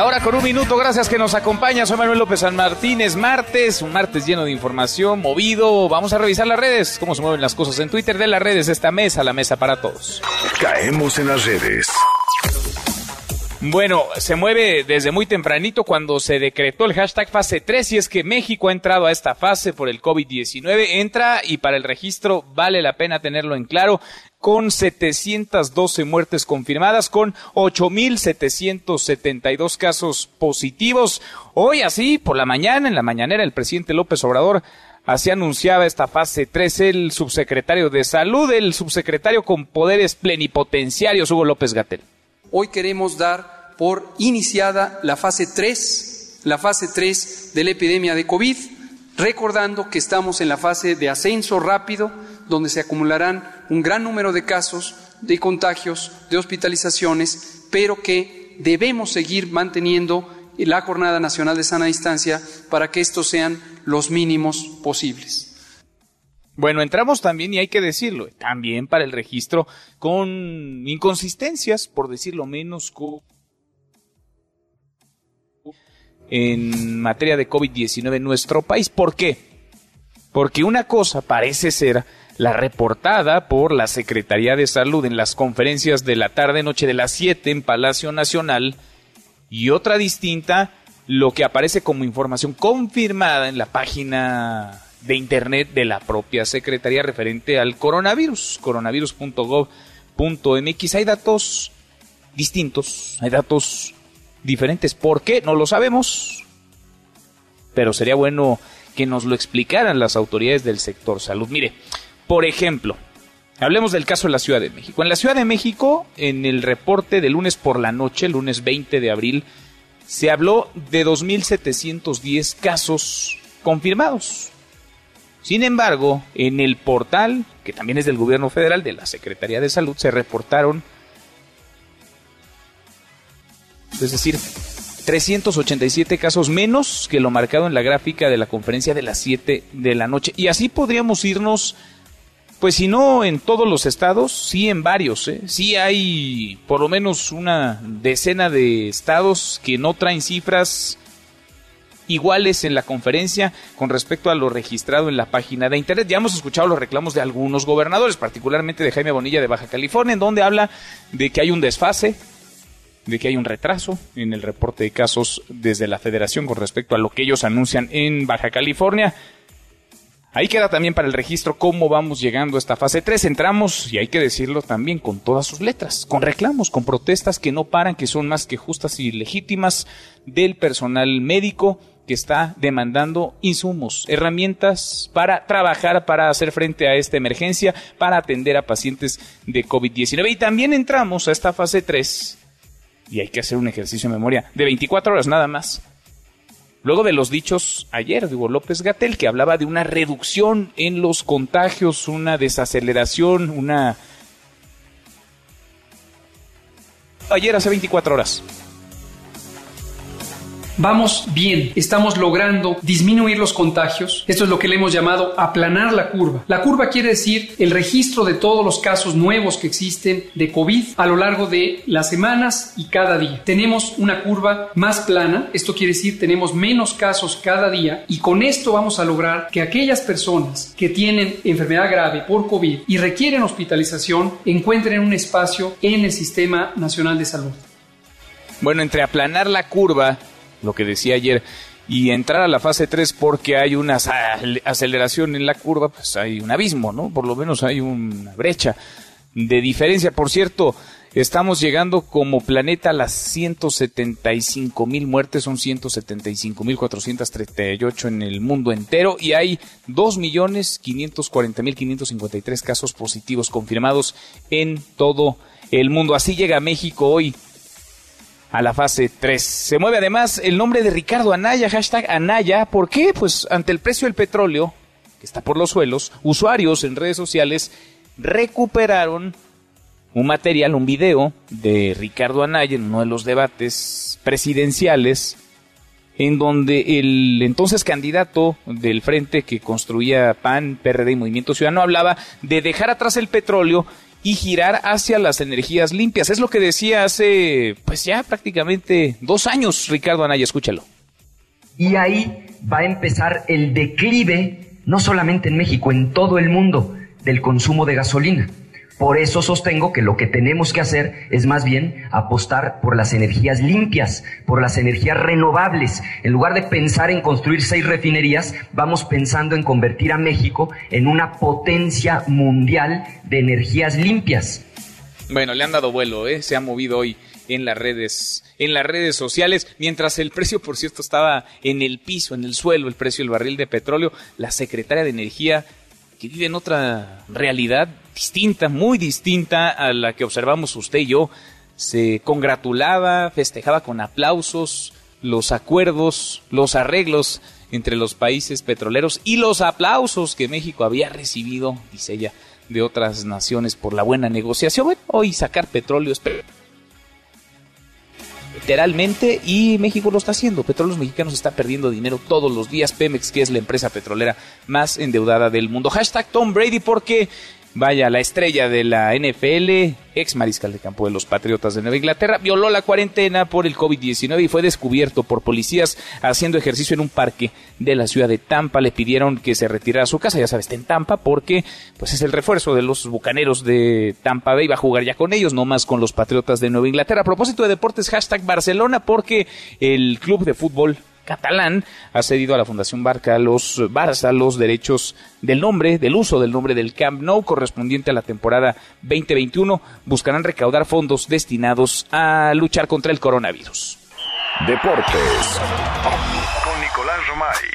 La hora con un minuto, gracias que nos acompaña. Soy Manuel López San Martínez. Martes, un martes lleno de información, movido. Vamos a revisar las redes, cómo se mueven las cosas en Twitter de las redes. Esta mesa, la mesa para todos.
Caemos en las redes.
Bueno, se mueve desde muy tempranito cuando se decretó el hashtag fase 3 y es que México ha entrado a esta fase por el COVID-19. Entra y para el registro vale la pena tenerlo en claro con 712 muertes confirmadas, con 8.772 casos positivos. Hoy así, por la mañana, en la mañanera, el presidente López Obrador así anunciaba esta fase 3 el subsecretario de Salud, el subsecretario con poderes plenipotenciarios, Hugo López Gatel.
Hoy queremos dar por iniciada la fase 3, la fase 3 de la epidemia de COVID, recordando que estamos en la fase de ascenso rápido donde se acumularán un gran número de casos de contagios, de hospitalizaciones, pero que debemos seguir manteniendo la Jornada Nacional de Sana Distancia para que estos sean los mínimos posibles.
Bueno, entramos también, y hay que decirlo, también para el registro con inconsistencias, por decirlo menos, en materia de COVID-19 en nuestro país. ¿Por qué? Porque una cosa parece ser la reportada por la Secretaría de Salud en las conferencias de la tarde-noche de las 7 en Palacio Nacional y otra distinta, lo que aparece como información confirmada en la página de internet de la propia Secretaría referente al coronavirus, coronavirus.gov.mx. Hay datos distintos, hay datos diferentes. ¿Por qué? No lo sabemos. Pero sería bueno que nos lo explicaran las autoridades del sector salud. Mire, por ejemplo, hablemos del caso de la Ciudad de México. En la Ciudad de México, en el reporte de lunes por la noche, lunes 20 de abril, se habló de 2.710 casos confirmados. Sin embargo, en el portal, que también es del gobierno federal, de la Secretaría de Salud, se reportaron, es decir, 387 casos menos que lo marcado en la gráfica de la conferencia de las 7 de la noche. Y así podríamos irnos, pues si no en todos los estados, sí en varios. ¿eh? Sí hay por lo menos una decena de estados que no traen cifras iguales en la conferencia con respecto a lo registrado en la página de internet. Ya hemos escuchado los reclamos de algunos gobernadores, particularmente de Jaime Bonilla de Baja California, en donde habla de que hay un desfase, de que hay un retraso en el reporte de casos desde la federación con respecto a lo que ellos anuncian en Baja California. Ahí queda también para el registro cómo vamos llegando a esta fase 3. Entramos, y hay que decirlo también con todas sus letras, con reclamos, con protestas que no paran, que son más que justas y legítimas del personal médico, que está demandando insumos, herramientas para trabajar, para hacer frente a esta emergencia, para atender a pacientes de COVID-19. Y también entramos a esta fase 3, y hay que hacer un ejercicio de memoria, de 24 horas nada más. Luego de los dichos ayer de Hugo López Gatel, que hablaba de una reducción en los contagios, una desaceleración, una... Ayer hace 24 horas
vamos bien, estamos logrando disminuir los contagios. Esto es lo que le hemos llamado aplanar la curva. La curva quiere decir el registro de todos los casos nuevos que existen de COVID a lo largo de las semanas y cada día. Tenemos una curva más plana, esto quiere decir tenemos menos casos cada día y con esto vamos a lograr que aquellas personas que tienen enfermedad grave por COVID y requieren hospitalización encuentren un espacio en el Sistema Nacional de Salud.
Bueno, entre aplanar la curva lo que decía ayer, y entrar a la fase 3 porque hay una aceleración en la curva, pues hay un abismo, ¿no? Por lo menos hay una brecha de diferencia. Por cierto, estamos llegando como planeta a las 175 mil muertes, son 175 mil 438 en el mundo entero y hay 2 millones 540 mil 553 casos positivos confirmados en todo el mundo. Así llega México hoy a la fase 3. Se mueve además el nombre de Ricardo Anaya, hashtag Anaya. ¿Por qué? Pues ante el precio del petróleo, que está por los suelos, usuarios en redes sociales recuperaron un material, un video de Ricardo Anaya en uno de los debates presidenciales, en donde el entonces candidato del frente que construía PAN, PRD y Movimiento Ciudadano hablaba de dejar atrás el petróleo y girar hacia las energías limpias. Es lo que decía hace, pues ya prácticamente dos años, Ricardo Anaya, escúchalo.
Y ahí va a empezar el declive, no solamente en México, en todo el mundo, del consumo de gasolina. Por eso sostengo que lo que tenemos que hacer es más bien apostar por las energías limpias, por las energías renovables. En lugar de pensar en construir seis refinerías, vamos pensando en convertir a México en una potencia mundial de energías limpias.
Bueno, le han dado vuelo, ¿eh? se ha movido hoy en las redes, en las redes sociales, mientras el precio, por cierto, estaba en el piso, en el suelo, el precio del barril de petróleo, la secretaria de Energía que vive en otra realidad distinta, muy distinta a la que observamos usted y yo, se congratulaba, festejaba con aplausos los acuerdos, los arreglos entre los países petroleros y los aplausos que México había recibido, dice ella, de otras naciones por la buena negociación. Bueno, hoy sacar petróleo es literalmente y México lo está haciendo. Petróleos Mexicanos está perdiendo dinero todos los días. Pemex, que es la empresa petrolera más endeudada del mundo. Hashtag Tom Brady porque Vaya, la estrella de la NFL, ex mariscal de campo de los Patriotas de Nueva Inglaterra, violó la cuarentena por el COVID-19 y fue descubierto por policías haciendo ejercicio en un parque de la ciudad de Tampa. Le pidieron que se retirara a su casa, ya sabes, está en Tampa, porque pues es el refuerzo de los bucaneros de Tampa Bay. Va a jugar ya con ellos, no más con los Patriotas de Nueva Inglaterra. A propósito de deportes, hashtag Barcelona, porque el club de fútbol catalán ha cedido a la Fundación Barca los, Barça los derechos del nombre, del uso del nombre del Camp Nou correspondiente a la temporada 2021. Buscarán recaudar fondos destinados a luchar contra el coronavirus.
Deportes con Nicolás Romay.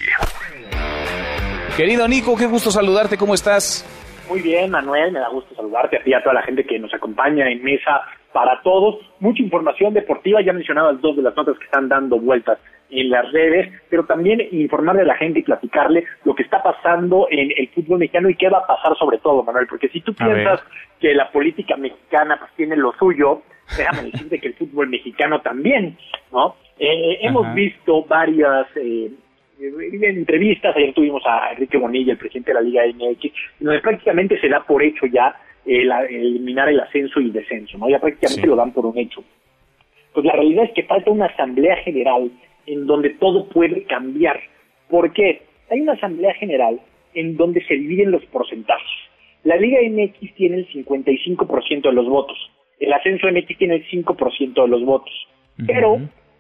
Querido Nico, qué gusto saludarte, ¿cómo estás?
Muy bien, Manuel, me da gusto saludarte a ti y a toda la gente que nos acompaña en Mesa para Todos. Mucha información deportiva, ya mencionaba dos de las notas que están dando vueltas en las redes, pero también informarle a la gente y platicarle lo que está pasando en el fútbol mexicano y qué va a pasar sobre todo, Manuel, porque si tú piensas que la política mexicana pues, tiene lo suyo, déjame decirte que el fútbol mexicano también, ¿no? Eh, hemos visto varias eh, en entrevistas, ayer tuvimos a Enrique Bonilla, el presidente de la Liga MX, donde prácticamente se da por hecho ya el, eliminar el ascenso y descenso, ¿no? Ya prácticamente lo dan por un hecho. Pues la realidad es que falta una asamblea general en donde todo puede cambiar. ¿Por qué? Hay una asamblea general en donde se dividen los porcentajes. La Liga MX tiene el 55% de los votos, el ascenso MX tiene el 5% de los votos, pero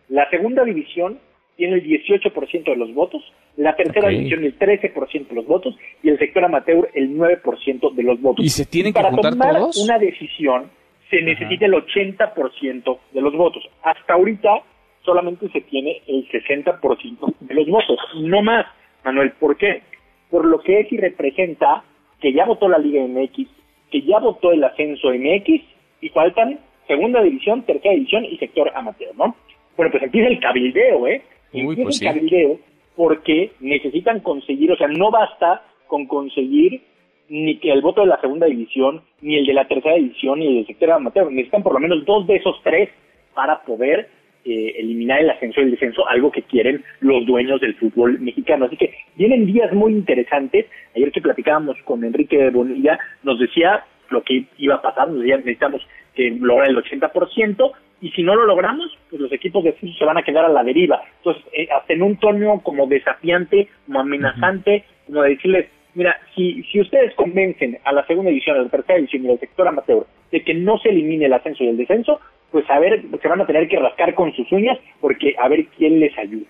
la segunda división tiene el 18% de los votos, la tercera división el 13% de los votos y el sector amateur el 9% de los votos.
¿Y se tienen que
para
juntar
tomar
todos?
una decisión se necesita el 80% de los votos. Hasta ahorita solamente se tiene el 60% de los votos, no más. Manuel, ¿por qué? Por lo que es y representa que ya votó la Liga MX, que ya votó el ascenso MX y faltan segunda división, tercera división y sector amateur, ¿no? Bueno, pues empieza el cabildeo, ¿eh? Empieza
pues
el
sí.
cabildeo porque necesitan conseguir, o sea, no basta con conseguir ni que el voto de la segunda división, ni el de la tercera división, ni el del sector amateur. Necesitan por lo menos dos de esos tres para poder eh, eliminar el ascenso y el descenso, algo que quieren los dueños del fútbol mexicano. Así que vienen días muy interesantes. Ayer que platicábamos con Enrique Bonilla, nos decía lo que iba a pasar, nos decía necesitamos que lograr el 80%, y si no lo logramos, pues los equipos de fútbol se van a quedar a la deriva. Entonces, eh, hasta en un tono como desafiante, como amenazante, como de decirles, mira, si, si ustedes convencen a la segunda división, a la tercera división y al sector amateur de que no se elimine el ascenso y el descenso, pues a ver, se van a tener que rascar con sus uñas porque a ver quién les ayuda.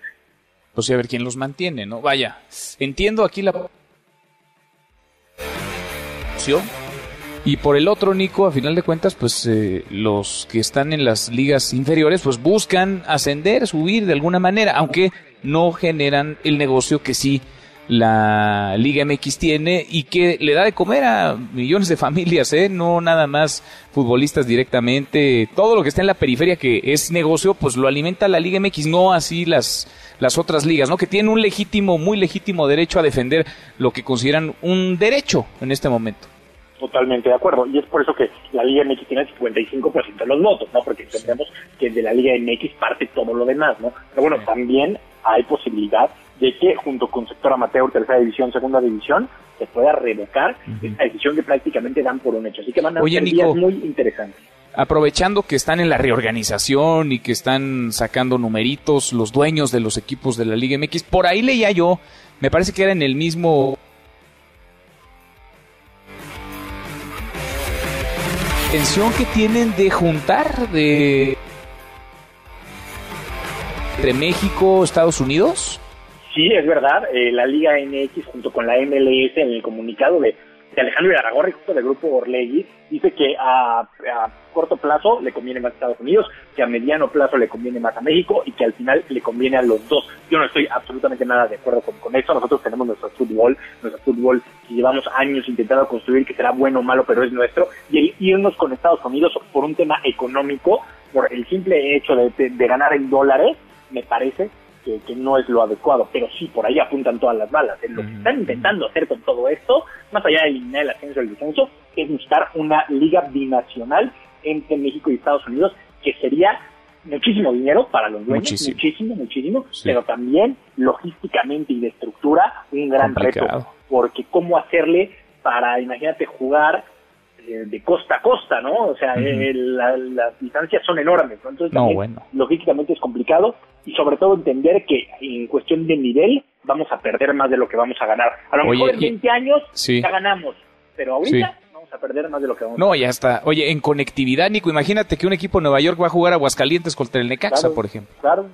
Pues sí, a ver quién los mantiene, ¿no? Vaya, entiendo aquí la... Y por el otro, Nico, a final de cuentas, pues eh, los que están en las ligas inferiores, pues buscan ascender, subir de alguna manera, aunque no generan el negocio que sí la Liga MX tiene y que le da de comer a millones de familias, ¿eh? No nada más futbolistas directamente, todo lo que está en la periferia que es negocio, pues lo alimenta la Liga MX, no así las, las otras ligas, ¿no? Que tienen un legítimo, muy legítimo derecho a defender lo que consideran un derecho en este momento.
Totalmente de acuerdo. Y es por eso que la Liga MX tiene el 55% de los votos, ¿no? Porque entendemos que de la Liga MX parte todo lo demás, ¿no? Pero bueno, también hay posibilidad de que junto con sector amateur, tercera división, segunda división, se pueda revocar esta decisión que prácticamente dan por un hecho. Así que van a
Oye,
ser
Nico.
días muy interesantes.
aprovechando que están en la reorganización y que están sacando numeritos los dueños de los equipos de la Liga MX, por ahí leía yo, me parece que era en el mismo intención que tienen de juntar de entre México, Estados Unidos.
Sí, es verdad. eh, la Liga MX junto con la MLS en el comunicado de, de Alejandro Iraragorri, justo del grupo Orlegui, dice que a, corto plazo le conviene más a Estados Unidos, que a mediano plazo le conviene más a México y que al final le conviene a los dos. Yo no estoy absolutamente nada de acuerdo con, con esto. Nosotros tenemos nuestro fútbol, nuestro fútbol que llevamos años intentando construir, que será bueno o malo, pero es nuestro. Y el irnos con Estados Unidos por un tema económico, por el simple hecho de ganar en dólares, me parece que, que no es lo adecuado, pero sí, por ahí apuntan todas las balas. Lo que están intentando hacer con todo esto, más allá de eliminar el ascenso y el descenso, es buscar una liga binacional entre México y Estados Unidos, que sería muchísimo dinero para los dueños,
Muchísimo.
muchísimo, muchísimo, pero también logísticamente y de estructura un gran
Complicado.
reto, porque cómo hacerle para, imagínate, jugar de costa a costa, ¿no? O sea, eh, la- las distancias son enormes, ¿no? Entonces,
No,
también,
bueno.
logísticamente es complicado y sobre todo entender que en cuestión de nivel vamos a perder más de lo que vamos a ganar. A lo
Oye,
mejor en
y-
20 años
Sí.
ya ganamos, pero ahorita vamos a perder más de lo que vamos a
No, ya está. Oye, en conectividad, Nico, imagínate que un equipo de Nueva York va a jugar a Aguascalientes contra el Necaxa,
Claro.
por ejemplo.
Claro.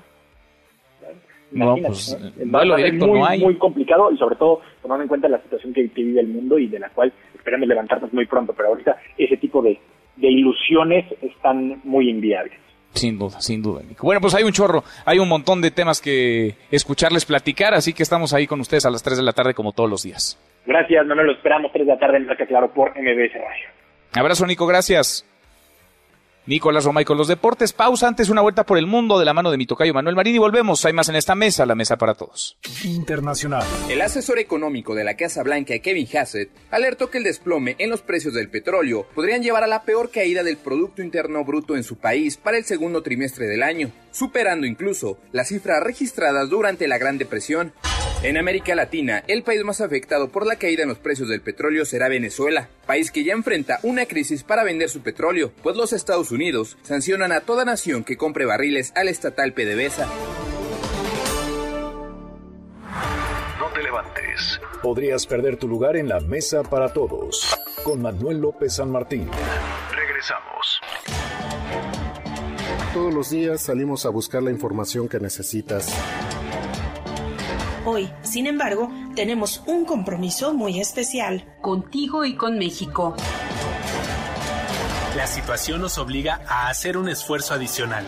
Claro.
No, pues,
¿no?
eh, directo
muy,
no hay.
muy complicado y sobre todo tomando en cuenta la situación que, que vive el mundo y de la cual esperamos levantarnos muy pronto, pero ahorita ese tipo de, de ilusiones están muy inviables.
Sin duda, sin duda. Bueno, pues hay un chorro, hay un montón de temas que escucharles platicar, así que estamos ahí con ustedes a las 3 de la tarde como todos los días.
Gracias, Manuel, lo esperamos 3 de la tarde en que Claro por MBS Radio.
Abrazo, Nico, gracias. Nicolás Romay con los deportes. Pausa antes una vuelta por el mundo de la mano de mi tocayo Manuel Marín y volvemos. Hay más en esta mesa, la mesa para todos.
Internacional.
El asesor económico de la Casa Blanca, Kevin Hassett, alertó que el desplome en los precios del petróleo podrían llevar a la peor caída del Producto Interno Bruto en su país para el segundo trimestre del año, superando incluso las cifras registradas durante la Gran Depresión. En América Latina, el país más afectado por la caída en los precios del petróleo será Venezuela, país que ya enfrenta una crisis para vender su petróleo, pues los Estados Unidos sancionan a toda nación que compre barriles al estatal PDVSA.
No te levantes. Podrías perder tu lugar en la mesa para todos. Con Manuel López San Martín. Regresamos.
Todos los días salimos a buscar la información que necesitas
Hoy, sin embargo, tenemos un compromiso muy especial.
Contigo y con México.
La situación nos obliga a hacer un esfuerzo adicional.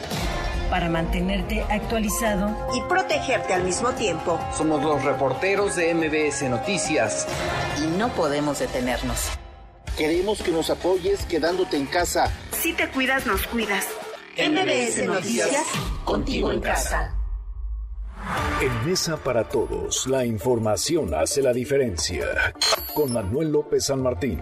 Para mantenerte actualizado
y protegerte al mismo tiempo.
Somos los reporteros de MBS Noticias.
Y no podemos detenernos.
Queremos que nos apoyes quedándote en casa.
Si te cuidas, nos cuidas.
MBS Noticias, contigo en casa.
En Mesa para Todos, la información hace la diferencia. Con Manuel López San Martín.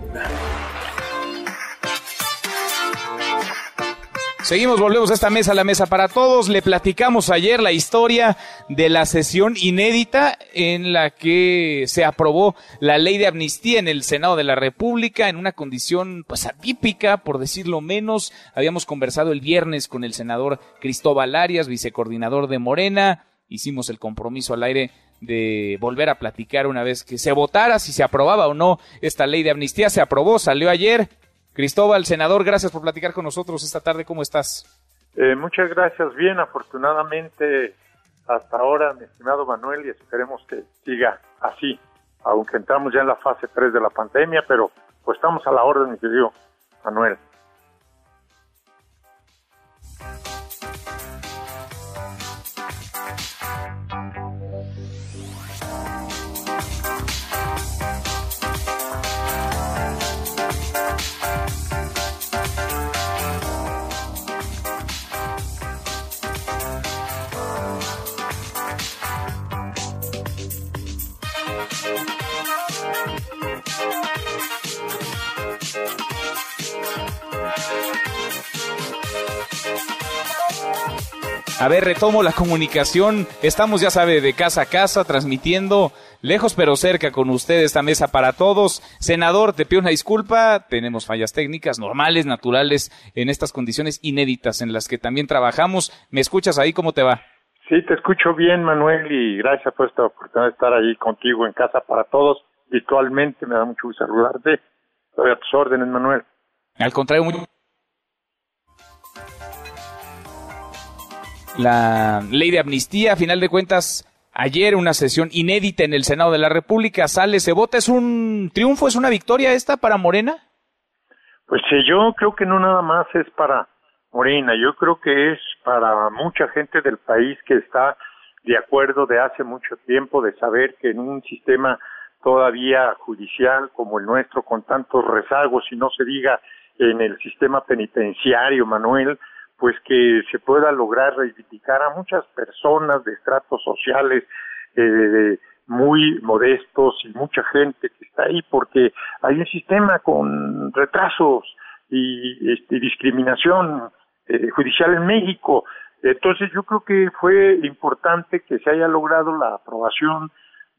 Seguimos, volvemos a esta mesa, la mesa para todos. Le platicamos ayer la historia de la sesión inédita en la que se aprobó la ley de amnistía en el Senado de la República en una condición pues atípica, por decirlo menos. Habíamos conversado el viernes con el senador Cristóbal Arias, vicecoordinador de Morena hicimos el compromiso al aire de volver a platicar una vez que se votara si se aprobaba o no esta ley de amnistía. Se aprobó, salió ayer. Cristóbal, senador, gracias por platicar con nosotros esta tarde. ¿Cómo estás?
Eh, muchas gracias. Bien, afortunadamente hasta ahora, mi estimado Manuel, y esperemos que siga así, aunque entramos ya en la fase 3 de la pandemia, pero pues estamos a la orden, mi querido Manuel.
A ver, retomo la comunicación. Estamos, ya sabe, de casa a casa, transmitiendo lejos pero cerca con usted esta mesa para todos. Senador, te pido una disculpa. Tenemos fallas técnicas normales, naturales, en estas condiciones inéditas en las que también trabajamos. ¿Me escuchas ahí? ¿Cómo te va?
Sí, te escucho bien, Manuel, y gracias por esta oportunidad de estar ahí contigo en casa para todos, virtualmente. Me da mucho gusto saludarte. Estoy a tus órdenes, Manuel.
Al contrario, muy la ley de amnistía. A final de cuentas, ayer una sesión inédita en el Senado de la República sale, se vota. ¿Es un triunfo, es una victoria esta para Morena?
Pues sí, yo creo que no nada más es para Morena, yo creo que es para mucha gente del país que está de acuerdo de hace mucho tiempo de saber que en un sistema todavía judicial como el nuestro, con tantos rezagos, y no se diga en el sistema penitenciario, Manuel, pues que se pueda lograr reivindicar a muchas personas de estratos sociales eh, muy modestos y mucha gente que está ahí porque hay un sistema con retrasos y este, discriminación eh, judicial en México. Entonces yo creo que fue importante que se haya logrado la aprobación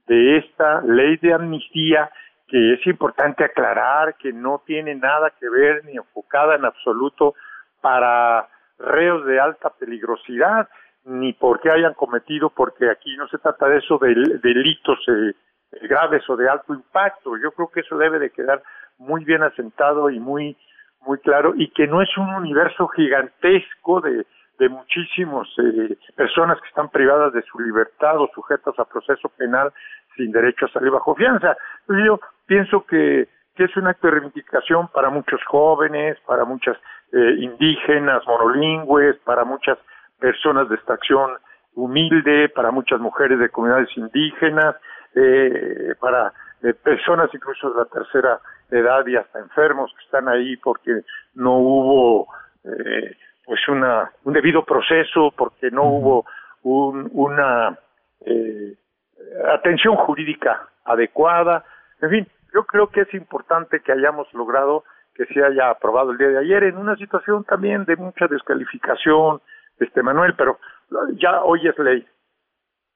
de esta ley de amnistía que es importante aclarar que no tiene nada que ver ni enfocada en absoluto para reos de alta peligrosidad, ni porque hayan cometido, porque aquí no se trata de eso, de delitos eh, graves o de alto impacto. Yo creo que eso debe de quedar muy bien asentado y muy muy claro y que no es un universo gigantesco de, de muchísimas eh, personas que están privadas de su libertad o sujetas a proceso penal sin derecho a salir bajo fianza. Yo pienso que que es un acto de reivindicación para muchos jóvenes, para muchas eh, indígenas monolingües, para muchas personas de extracción humilde, para muchas mujeres de comunidades indígenas, eh, para eh, personas incluso de la tercera edad y hasta enfermos que están ahí porque no hubo eh, pues una un debido proceso, porque no hubo un, una eh, atención jurídica adecuada, en fin, yo creo que es importante que hayamos logrado que se haya aprobado el día de ayer en una situación también de mucha descalificación, este Manuel, pero ya hoy es ley.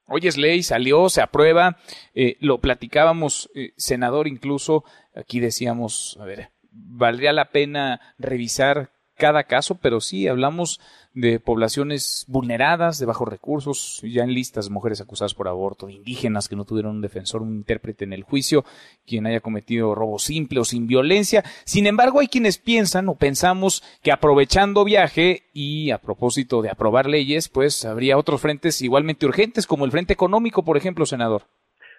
Hoy es ley, salió, se aprueba, eh, lo platicábamos, eh, senador, incluso aquí decíamos, a ver, valdría la pena revisar cada caso, pero sí hablamos de poblaciones vulneradas, de bajos recursos, ya en listas mujeres acusadas por aborto, de indígenas que no tuvieron un defensor, un intérprete en el juicio, quien haya cometido robo simple o sin violencia. Sin embargo, hay quienes piensan o pensamos que aprovechando viaje y a propósito de aprobar leyes, pues habría otros frentes igualmente urgentes, como el frente económico, por ejemplo, senador.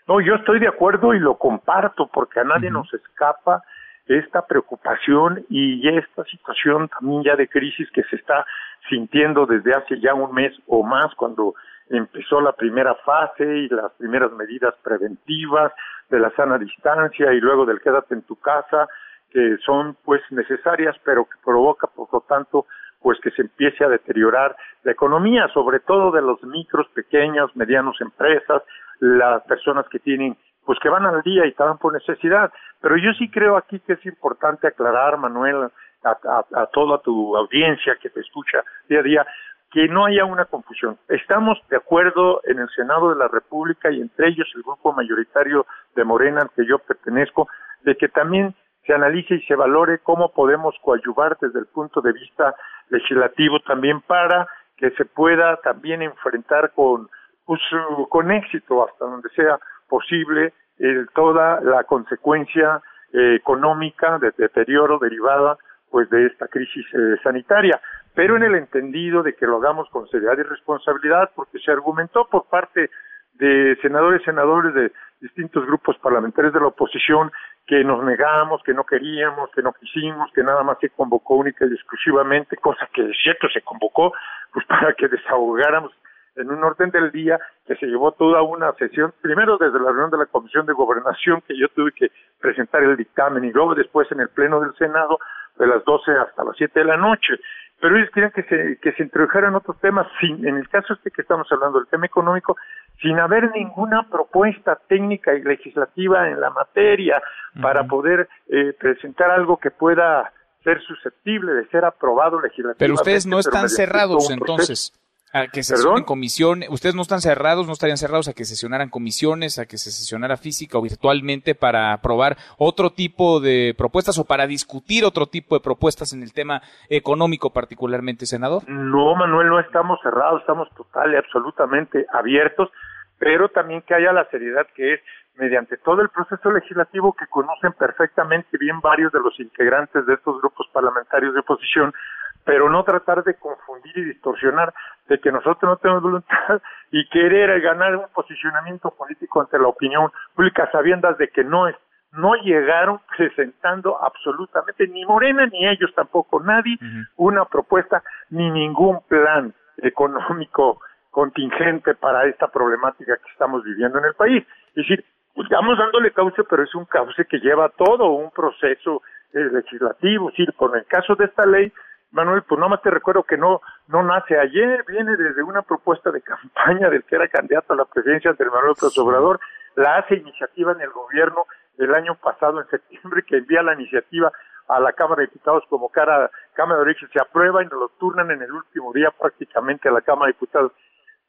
No, yo estoy de acuerdo y lo comparto porque a nadie nos escapa esta preocupación y esta situación también ya de crisis que se está sintiendo desde hace ya un mes o más cuando empezó la primera fase y las primeras medidas preventivas de la sana distancia y luego del quédate en tu casa que son pues necesarias pero que provoca por lo tanto pues que se empiece a deteriorar la economía sobre todo de los micros pequeños medianos empresas las personas que tienen pues que van al día y estaban por necesidad. Pero yo sí creo aquí que es importante aclarar, Manuel, a, toda tu audiencia que te escucha día a día, que no haya una confusión. Estamos de acuerdo en el Senado de la República y entre ellos el grupo mayoritario de Morena al que yo pertenezco, de que también se analice y se valore cómo podemos coadyuvar desde el punto de vista legislativo también para que se pueda también enfrentar con, pues, con éxito hasta donde sea posible eh, toda la consecuencia eh, económica de deterioro derivada pues de esta crisis eh, sanitaria, pero en el entendido de que lo hagamos con seriedad y responsabilidad, porque se argumentó por parte de senadores senadores de distintos grupos parlamentarios de la oposición que nos negamos, que no queríamos, que no quisimos, que nada más se convocó única y exclusivamente, cosa que de cierto se convocó, pues para que desahogáramos en un orden del día que se llevó toda una sesión, primero desde la reunión de la Comisión de Gobernación, que yo tuve que presentar el dictamen, y luego después en el Pleno del Senado, de las 12 hasta las 7 de la noche. Pero ellos querían que se, que se introdujeran otros temas, sin, en el caso este que estamos hablando, el tema económico, sin haber ninguna propuesta técnica y legislativa en la materia para poder eh, presentar algo que pueda ser susceptible de ser aprobado legislativamente.
Pero ustedes no están cerrados entonces a que sesionen comisión, ustedes no están cerrados, no estarían cerrados a que sesionaran comisiones, a que se sesionara física o virtualmente para aprobar otro tipo de propuestas o para discutir otro tipo de propuestas en el tema económico particularmente, senador.
No, Manuel, no estamos cerrados, estamos total y absolutamente abiertos, pero también que haya la seriedad que es mediante todo el proceso legislativo que conocen perfectamente bien varios de los integrantes de estos grupos parlamentarios de oposición, pero no tratar de confundir y distorsionar de que nosotros no tenemos voluntad y querer ganar un posicionamiento político ante la opinión pública sabiendas de que no es no llegaron presentando absolutamente ni Morena ni ellos tampoco nadie una propuesta ni ningún plan económico contingente para esta problemática que estamos viviendo en el país. Es decir, estamos dándole cauce, pero es un cauce que lleva todo un proceso eh, legislativo. Es decir, con el caso de esta ley, Manuel, pues nada más te recuerdo que no, no nace. Ayer, viene desde una propuesta de campaña del que era candidato a la presidencia del Manuel López Obrador, la hace iniciativa en el gobierno el año pasado, en septiembre, que envía la iniciativa a la Cámara de Diputados como cara, Cámara de Origen, se aprueba y nos lo turnan en el último día prácticamente a la Cámara de Diputados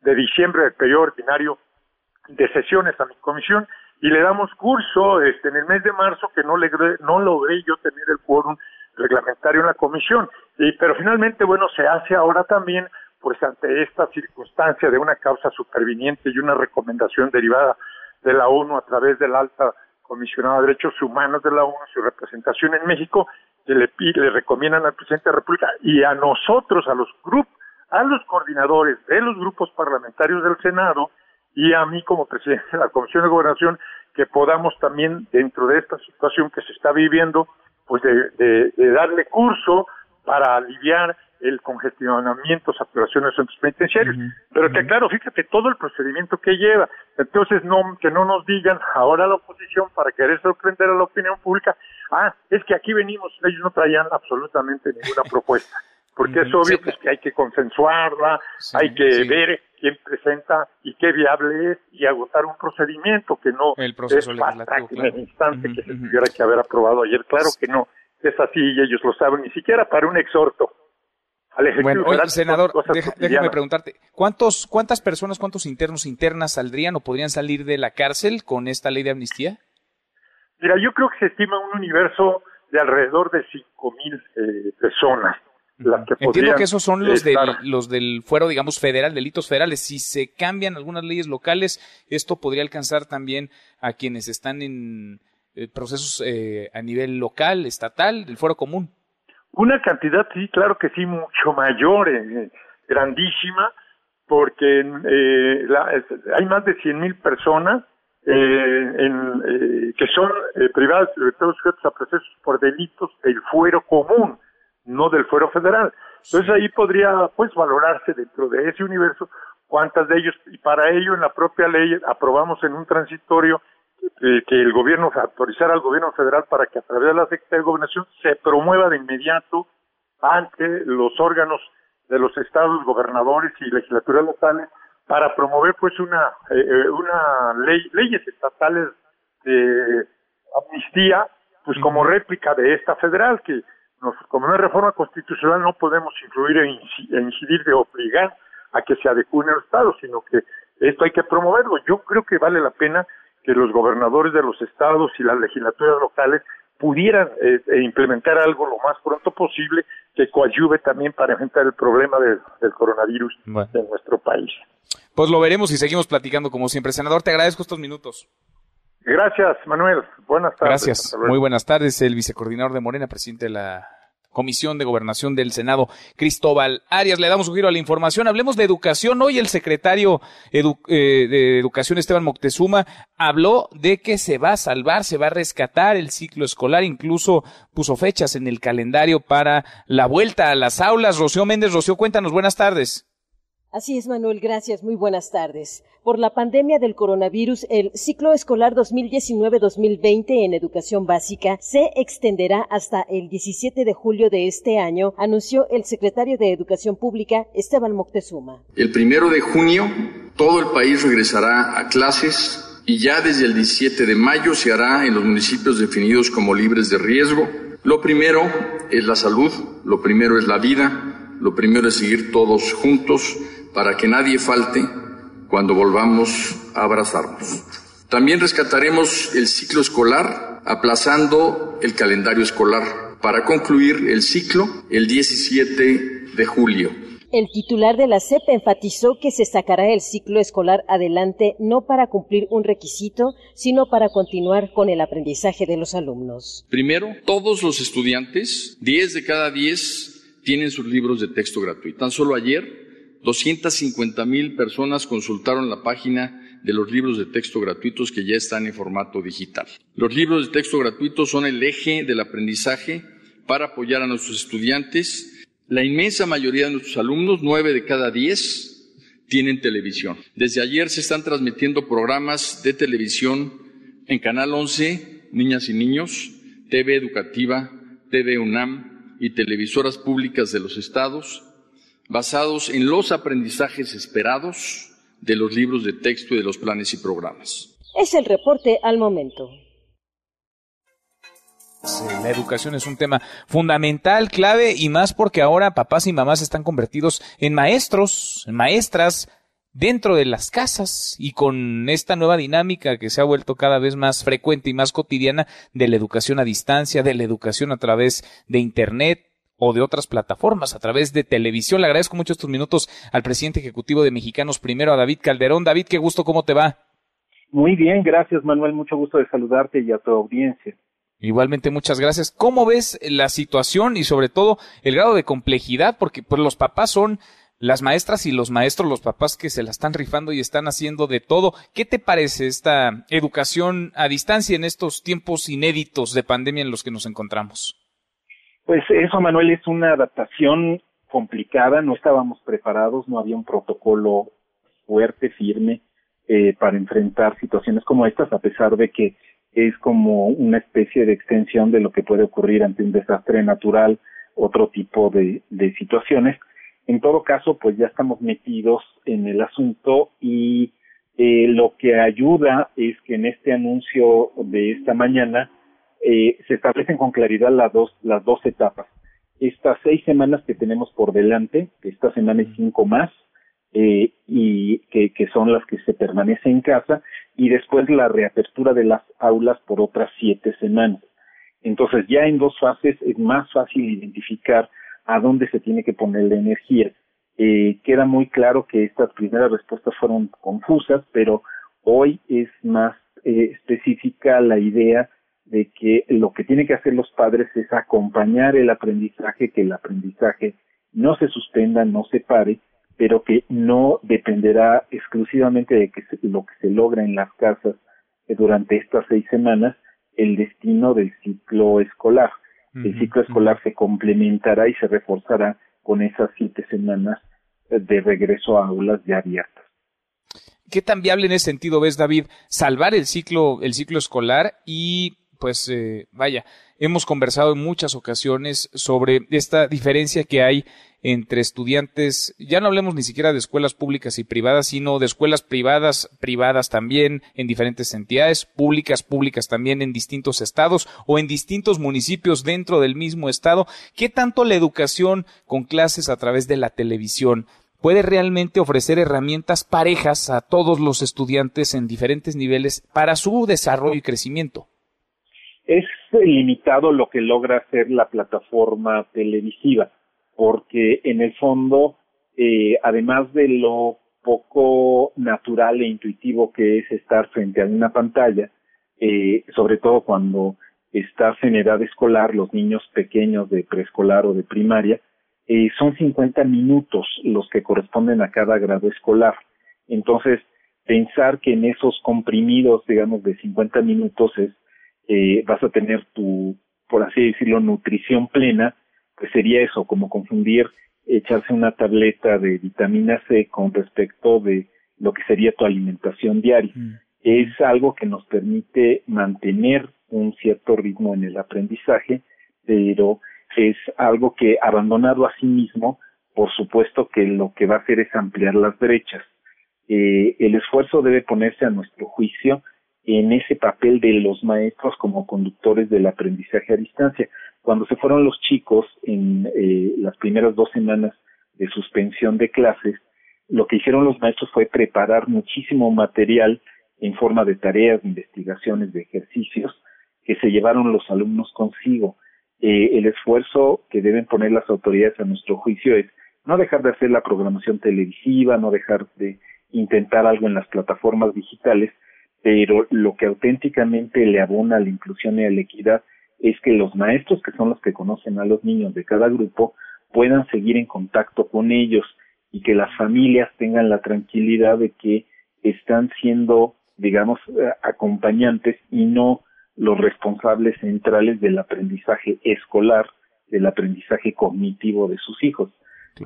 de diciembre del periodo ordinario de sesiones a mi comisión. Y le damos curso este en el mes de marzo que no logré, no logré yo tener el quórum reglamentario en la comisión. Y, pero finalmente, bueno, se hace ahora también, pues ante esta circunstancia de una causa superviniente y una recomendación derivada de la ONU a través de la alta comisionada de derechos humanos de la ONU, su representación en México, que le, le recomiendan al presidente de la República y a nosotros, a los grupos, a los coordinadores de los grupos parlamentarios del Senado y a mí como presidente de la Comisión de Gobernación, que podamos también, dentro de esta situación que se está viviendo, pues de, darle curso para aliviar el congestionamiento, saturación de centros penitenciarios. Pero que claro, fíjate todo el procedimiento que lleva. Entonces, no que no nos digan ahora la oposición para querer sorprender a la opinión pública, ah, es que aquí venimos, ellos no traían absolutamente ninguna propuesta. Porque es obvio pues, que hay que consensuarla, hay que ver quién presenta y qué viable es y agotar un procedimiento que no
el proceso
es
legislativo,
en el instante que se tuviera que haber aprobado ayer. Claro que no, es así y ellos lo saben, ni siquiera para un exhorto. Al
bueno, oye, senador, déjame preguntarte, ¿cuántos, ¿cuántas personas, cuántos internos internas saldrían o podrían salir de la cárcel con esta ley de amnistía?
Mira, yo creo que se estima un universo de alrededor de cinco mil eh, personas.
Entiendo que esos son los, los del fuero, digamos, federal, delitos federales. Si se cambian algunas leyes locales, esto podría alcanzar también a quienes están en procesos eh, a nivel local, estatal, del fuero común.
Una cantidad, sí, claro que sí, mucho mayor, eh, grandísima, porque hay más de 100 mil personas en, que son privadas sujetos a procesos por delitos del fuero común no del fuero federal. Entonces ahí podría pues valorarse dentro de ese universo cuántas de ellos, y para ello en la propia ley aprobamos en un transitorio eh, que el gobierno autorizara al gobierno federal para que a través de la Secretaría de Gobernación se promueva de inmediato ante los órganos de los estados, gobernadores y legislaturas locales para promover pues una eh, eh, una ley leyes estatales de amnistía pues como réplica de esta federal que como una reforma constitucional no podemos influir e incidir de obligar a que se adecúen los estados, sino que esto hay que promoverlo. Yo creo que vale la pena que los gobernadores de los estados y las legislaturas locales pudieran eh, e implementar algo lo más pronto posible que coadyuve también para enfrentar el problema del coronavirus en nuestro país.
Pues lo veremos y seguimos platicando como siempre. Senador, te agradezco estos minutos.
Gracias, Manuel. Buenas tardes.
Gracias. Muy buenas tardes. El vicecoordinador de Morena, presidente de la Comisión de Gobernación del Senado, Cristóbal Arias. Le damos un giro a la información. Hablemos de educación. Hoy el secretario eh, de Educación, Esteban Moctezuma, habló de que se va a salvar, se va a rescatar el ciclo escolar. Incluso puso fechas en el calendario para la vuelta a las aulas. Rocío Méndez, Rocío, cuéntanos. Buenas tardes.
Así es, Manuel, gracias. Muy buenas tardes. Por la pandemia del coronavirus, el ciclo escolar 2019-2020 en educación básica se extenderá hasta el 17 de julio de este año, anunció el secretario de Educación Pública, Esteban Moctezuma.
El primero de junio, todo el país regresará a clases y ya desde el 17 de mayo se hará en los municipios definidos como libres de riesgo. Lo primero es la salud, lo primero es la vida, lo primero es seguir todos juntos para que nadie falte cuando volvamos a abrazarnos. También rescataremos el ciclo escolar aplazando el calendario escolar para concluir el ciclo el 17 de julio.
El titular de la CEP enfatizó que se sacará el ciclo escolar adelante no para cumplir un requisito, sino para continuar con el aprendizaje de los alumnos.
Primero, todos los estudiantes, 10 de cada 10, tienen sus libros de texto gratuitos. Tan solo ayer 250 mil personas consultaron la página de los libros de texto gratuitos que ya están en formato digital. Los libros de texto gratuitos son el eje del aprendizaje para apoyar a nuestros estudiantes. La inmensa mayoría de nuestros alumnos, nueve de cada diez, tienen televisión. Desde ayer se están transmitiendo programas de televisión en Canal 11, Niñas y Niños, TV Educativa, TV UNAM y televisoras públicas de los estados, basados en los aprendizajes esperados de los libros de texto y de los planes y programas.
Es el reporte al momento.
La educación es un tema fundamental, clave y más porque ahora papás y mamás están convertidos en maestros, en maestras dentro de las casas y con esta nueva dinámica que se ha vuelto cada vez más frecuente y más cotidiana de la educación a distancia, de la educación a través de Internet, o de otras plataformas a través de televisión. Le agradezco mucho estos minutos al presidente ejecutivo de Mexicanos Primero, a David Calderón. David, qué gusto, ¿cómo te va?
Muy bien, gracias Manuel, mucho gusto de saludarte y a tu audiencia.
Igualmente, muchas gracias. ¿Cómo ves la situación y sobre todo el grado de complejidad? Porque pues, los papás son las maestras y los maestros, los papás que se la están rifando y están haciendo de todo. ¿Qué te parece esta educación a distancia en estos tiempos inéditos de pandemia en los que nos encontramos?
Pues eso, Manuel, es una adaptación complicada, no estábamos preparados, no había un protocolo fuerte, firme, eh, para enfrentar situaciones como estas, a pesar de que es como una especie de extensión de lo que puede ocurrir ante un desastre natural, otro tipo de, situaciones. En todo caso, pues ya estamos metidos en el asunto y eh, lo que ayuda es que en este anuncio de esta mañana eh, se establecen con claridad las dos, las dos etapas. Estas seis semanas que tenemos por delante, esta semana cinco más, eh, y que, que son las que se permanece en casa, y después la reapertura de las aulas por otras siete semanas. Entonces ya en dos fases es más fácil identificar a dónde se tiene que poner la energía. Eh, queda muy claro que estas primeras respuestas fueron confusas, pero hoy es más eh, específica la idea de que lo que tienen que hacer los padres es acompañar el aprendizaje, que el aprendizaje no se suspenda, no se pare, pero que no dependerá exclusivamente de que lo que se logra en las casas durante estas seis semanas, el destino del ciclo escolar. El ciclo escolar se complementará y se reforzará con esas siete semanas de regreso a aulas ya abiertas.
¿Qué tan viable en ese sentido ves, David, salvar el ciclo, el ciclo escolar y pues eh, vaya, hemos conversado en muchas ocasiones sobre esta diferencia que hay entre estudiantes, ya no hablemos ni siquiera de escuelas públicas y privadas, sino de escuelas privadas, privadas también en diferentes entidades, públicas, públicas también en distintos estados o en distintos municipios dentro del mismo estado. ¿Qué tanto la educación con clases a través de la televisión puede realmente ofrecer herramientas parejas a todos los estudiantes en diferentes niveles para su desarrollo y crecimiento?
Es limitado lo que logra hacer la plataforma televisiva, porque en el fondo, eh, además de lo poco natural e intuitivo que es estar frente a una pantalla, eh, sobre todo cuando estás en edad escolar, los niños pequeños de preescolar o de primaria, eh, son 50 minutos los que corresponden a cada grado escolar. Entonces, pensar que en esos comprimidos, digamos, de 50 minutos es eh, vas a tener tu, por así decirlo, nutrición plena, pues sería eso, como confundir echarse una tableta de vitamina C con respecto de lo que sería tu alimentación diaria. Mm. Es algo que nos permite mantener un cierto ritmo en el aprendizaje, pero es algo que abandonado a sí mismo, por supuesto que lo que va a hacer es ampliar las brechas. Eh, el esfuerzo debe ponerse a nuestro juicio en ese papel de los maestros como conductores del aprendizaje a distancia. Cuando se fueron los chicos en eh, las primeras dos semanas de suspensión de clases, lo que hicieron los maestros fue preparar muchísimo material en forma de tareas, de investigaciones, de ejercicios que se llevaron los alumnos consigo. Eh, el esfuerzo que deben poner las autoridades a nuestro juicio es no dejar de hacer la programación televisiva, no dejar de intentar algo en las plataformas digitales, pero lo que auténticamente le abona a la inclusión y a la equidad es que los maestros, que son los que conocen a los niños de cada grupo, puedan seguir en contacto con ellos y que las familias tengan la tranquilidad de que están siendo, digamos, eh, acompañantes y no los responsables centrales del aprendizaje escolar, del aprendizaje cognitivo de sus hijos.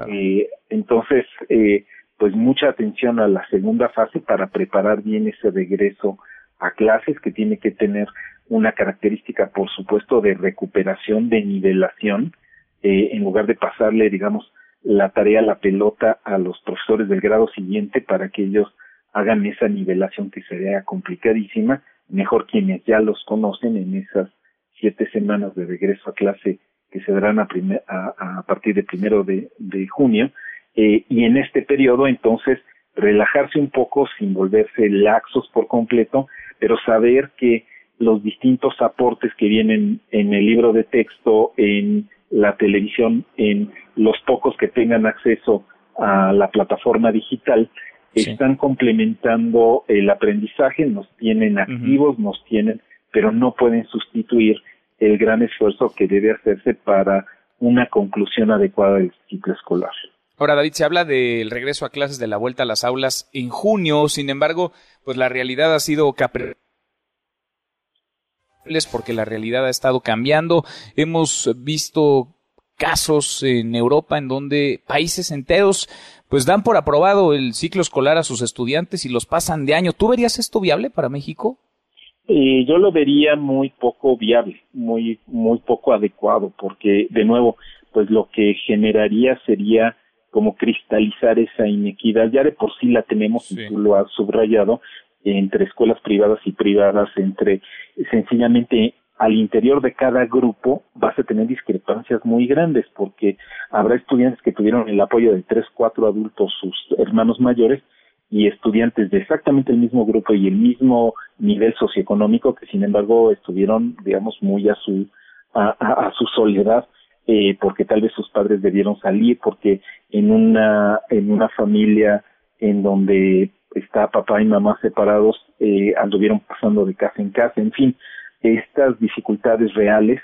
Eh, entonces, eh, pues mucha atención a la segunda fase para preparar bien ese regreso a clases que tiene que tener una característica, por supuesto, de recuperación, de nivelación, eh, en lugar de pasarle, digamos, la tarea, la pelota a los profesores del grado siguiente para que ellos hagan esa nivelación que sería complicadísima, mejor quienes ya los conocen en esas siete semanas de regreso a clase que se darán a, a, partir de primero de junio, eh, y en este periodo entonces relajarse un poco sin volverse laxos por completo, pero saber que los distintos aportes que vienen en el libro de texto, en la televisión, en los pocos que tengan acceso a la plataforma digital, están complementando el aprendizaje, nos tienen activos, nos tienen, pero no pueden sustituir el gran esfuerzo que debe hacerse para una conclusión adecuada del ciclo escolar.
Ahora, David, se habla del regreso a clases de la vuelta a las aulas en junio, sin embargo, pues la realidad ha sido capre porque la realidad ha estado cambiando. Hemos visto casos en Europa en donde países enteros pues dan por aprobado el ciclo escolar a sus estudiantes y los pasan de año. ¿Tú verías esto viable para México?
Eh, yo lo vería muy poco viable, muy muy poco adecuado, porque de nuevo, pues lo que generaría sería como cristalizar esa inequidad. Ya de por sí la tenemos, y tú lo has subrayado, entre escuelas privadas y privadas, entre sencillamente al interior de cada grupo vas a tener discrepancias muy grandes porque habrá estudiantes que tuvieron el apoyo de tres, cuatro adultos, sus hermanos mayores, y estudiantes de exactamente el mismo grupo y el mismo nivel socioeconómico que sin embargo estuvieron, digamos, muy a su, a, a, su soledad eh, porque tal vez sus padres debieron salir, porque en una, en una familia en donde está papá y mamá separados, eh, anduvieron pasando de casa en casa, en fin, estas dificultades reales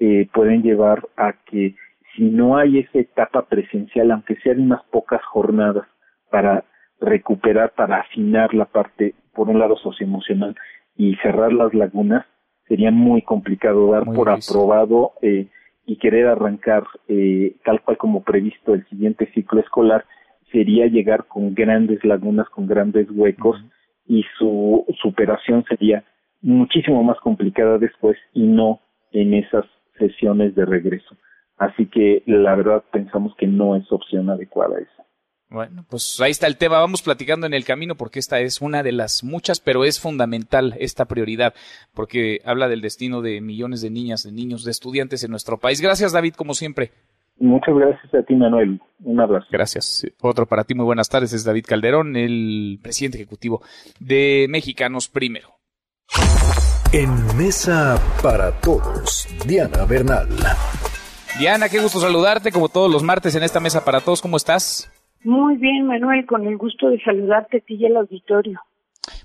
eh, pueden llevar a que si no hay esa etapa presencial, aunque sean unas pocas jornadas para recuperar, para afinar la parte, por un lado socioemocional y cerrar las lagunas, sería muy complicado dar por aprobado eh, y querer arrancar eh, tal cual como previsto el siguiente ciclo escolar sería llegar con grandes lagunas, con grandes huecos y su superación sería muchísimo más complicada después y no en esas sesiones de regreso. Así que la verdad pensamos que no es opción adecuada esa.
Bueno, pues ahí está el tema. Vamos platicando en el camino porque esta es una de las muchas, pero es fundamental esta prioridad porque habla del destino de millones de niñas, de niños, de estudiantes en nuestro país. Gracias, David, como siempre.
Muchas gracias a ti, Manuel. Un abrazo.
Gracias. Otro para ti, muy buenas tardes. Es David Calderón, el presidente ejecutivo de Mexicanos Primero.
En Mesa para Todos, Diana Bernal.
Diana, qué gusto saludarte como todos los martes en esta Mesa para Todos. ¿Cómo estás?
Muy bien, Manuel, con el gusto de saludarte a ti y al auditorio.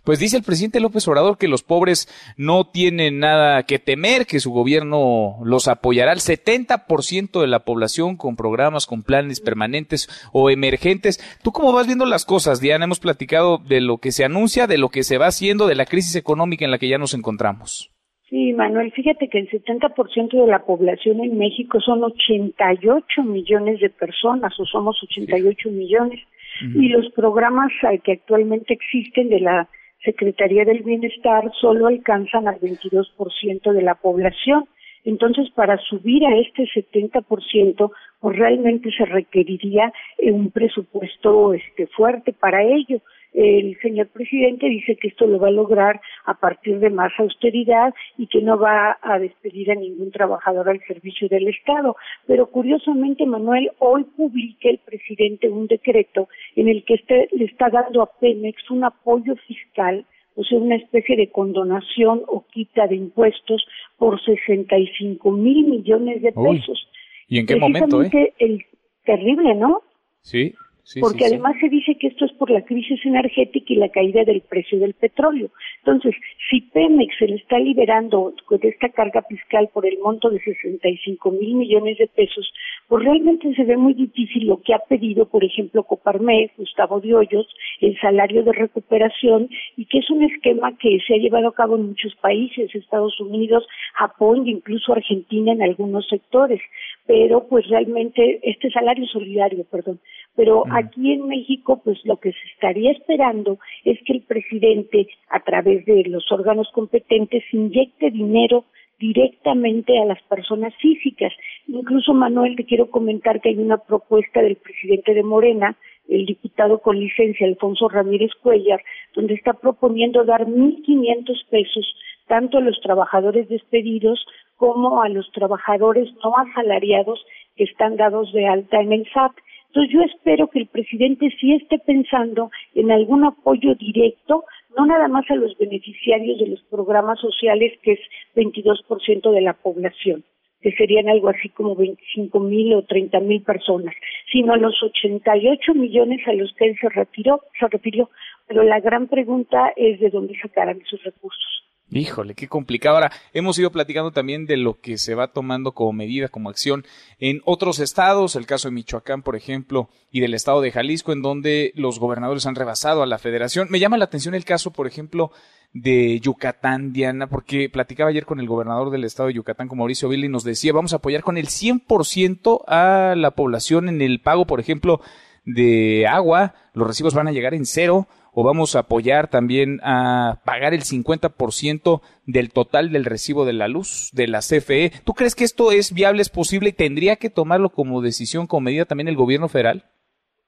Pues dice el presidente López Obrador que los pobres no tienen nada que temer, que su gobierno los apoyará al 70% de la población con programas, con planes permanentes o emergentes. ¿Tú cómo vas viendo las cosas, Diana? Hemos platicado de lo que se anuncia, de lo que se va haciendo, de la crisis económica en la que ya nos encontramos.
Sí, Manuel, fíjate que el 70% de la población en México son 88 millones de personas, o somos 88 millones, y los programas eh, que actualmente existen de la Secretaría del Bienestar solo alcanzan al 22% de la población. Entonces, para subir a este 70%, pues realmente se requeriría eh, un presupuesto este fuerte para ello el señor presidente dice que esto lo va a lograr a partir de más austeridad y que no va a despedir a ningún trabajador al servicio del Estado. Pero curiosamente, Manuel, hoy publica el presidente un decreto en el que este, le está dando a Pemex un apoyo fiscal o sea, una especie de condonación o quita de impuestos por 65 mil millones de pesos.
¿Y en qué momento? Eh?
El terrible, ¿no?
Sí
porque además se dice que esto es por la crisis energética y la caída del precio del petróleo. Entonces, si Pemex se le está liberando de esta carga fiscal por el monto de 65 mil millones de pesos, pues realmente se ve muy difícil lo que ha pedido, por ejemplo, Coparmex, Gustavo de Hoyos, el salario de recuperación, y que es un esquema que se ha llevado a cabo en muchos países, Estados Unidos, Japón e incluso Argentina en algunos sectores. Pero, pues realmente, este salario solidario, perdón, pero aquí en México, pues lo que se estaría esperando es que el presidente, a través de los órganos competentes, inyecte dinero directamente a las personas físicas. Incluso, Manuel, te quiero comentar que hay una propuesta del presidente de Morena, el diputado con licencia Alfonso Ramírez Cuellar, donde está proponiendo dar 1.500 pesos tanto a los trabajadores despedidos como a los trabajadores no asalariados que están dados de alta en el SAT. Entonces yo espero que el presidente sí esté pensando en algún apoyo directo, no nada más a los beneficiarios de los programas sociales, que es 22% de la población, que serían algo así como 25 mil o 30 mil personas, sino a los 88 millones a los que él se retiró, se refirió. Pero la gran pregunta es de dónde sacarán esos recursos.
Híjole, qué complicado. Ahora, hemos ido platicando también de lo que se va tomando como medida, como acción en otros estados, el caso de Michoacán, por ejemplo, y del estado de Jalisco, en donde los gobernadores han rebasado a la federación. Me llama la atención el caso, por ejemplo, de Yucatán, Diana, porque platicaba ayer con el gobernador del estado de Yucatán, con Mauricio Vila, y nos decía, vamos a apoyar con el 100% a la población en el pago, por ejemplo, de agua, los recibos van a llegar en cero, o vamos a apoyar también a pagar el 50% del total del recibo de la luz de la CFE. ¿Tú crees que esto es viable, es posible y tendría que tomarlo como decisión, como medida también el gobierno federal?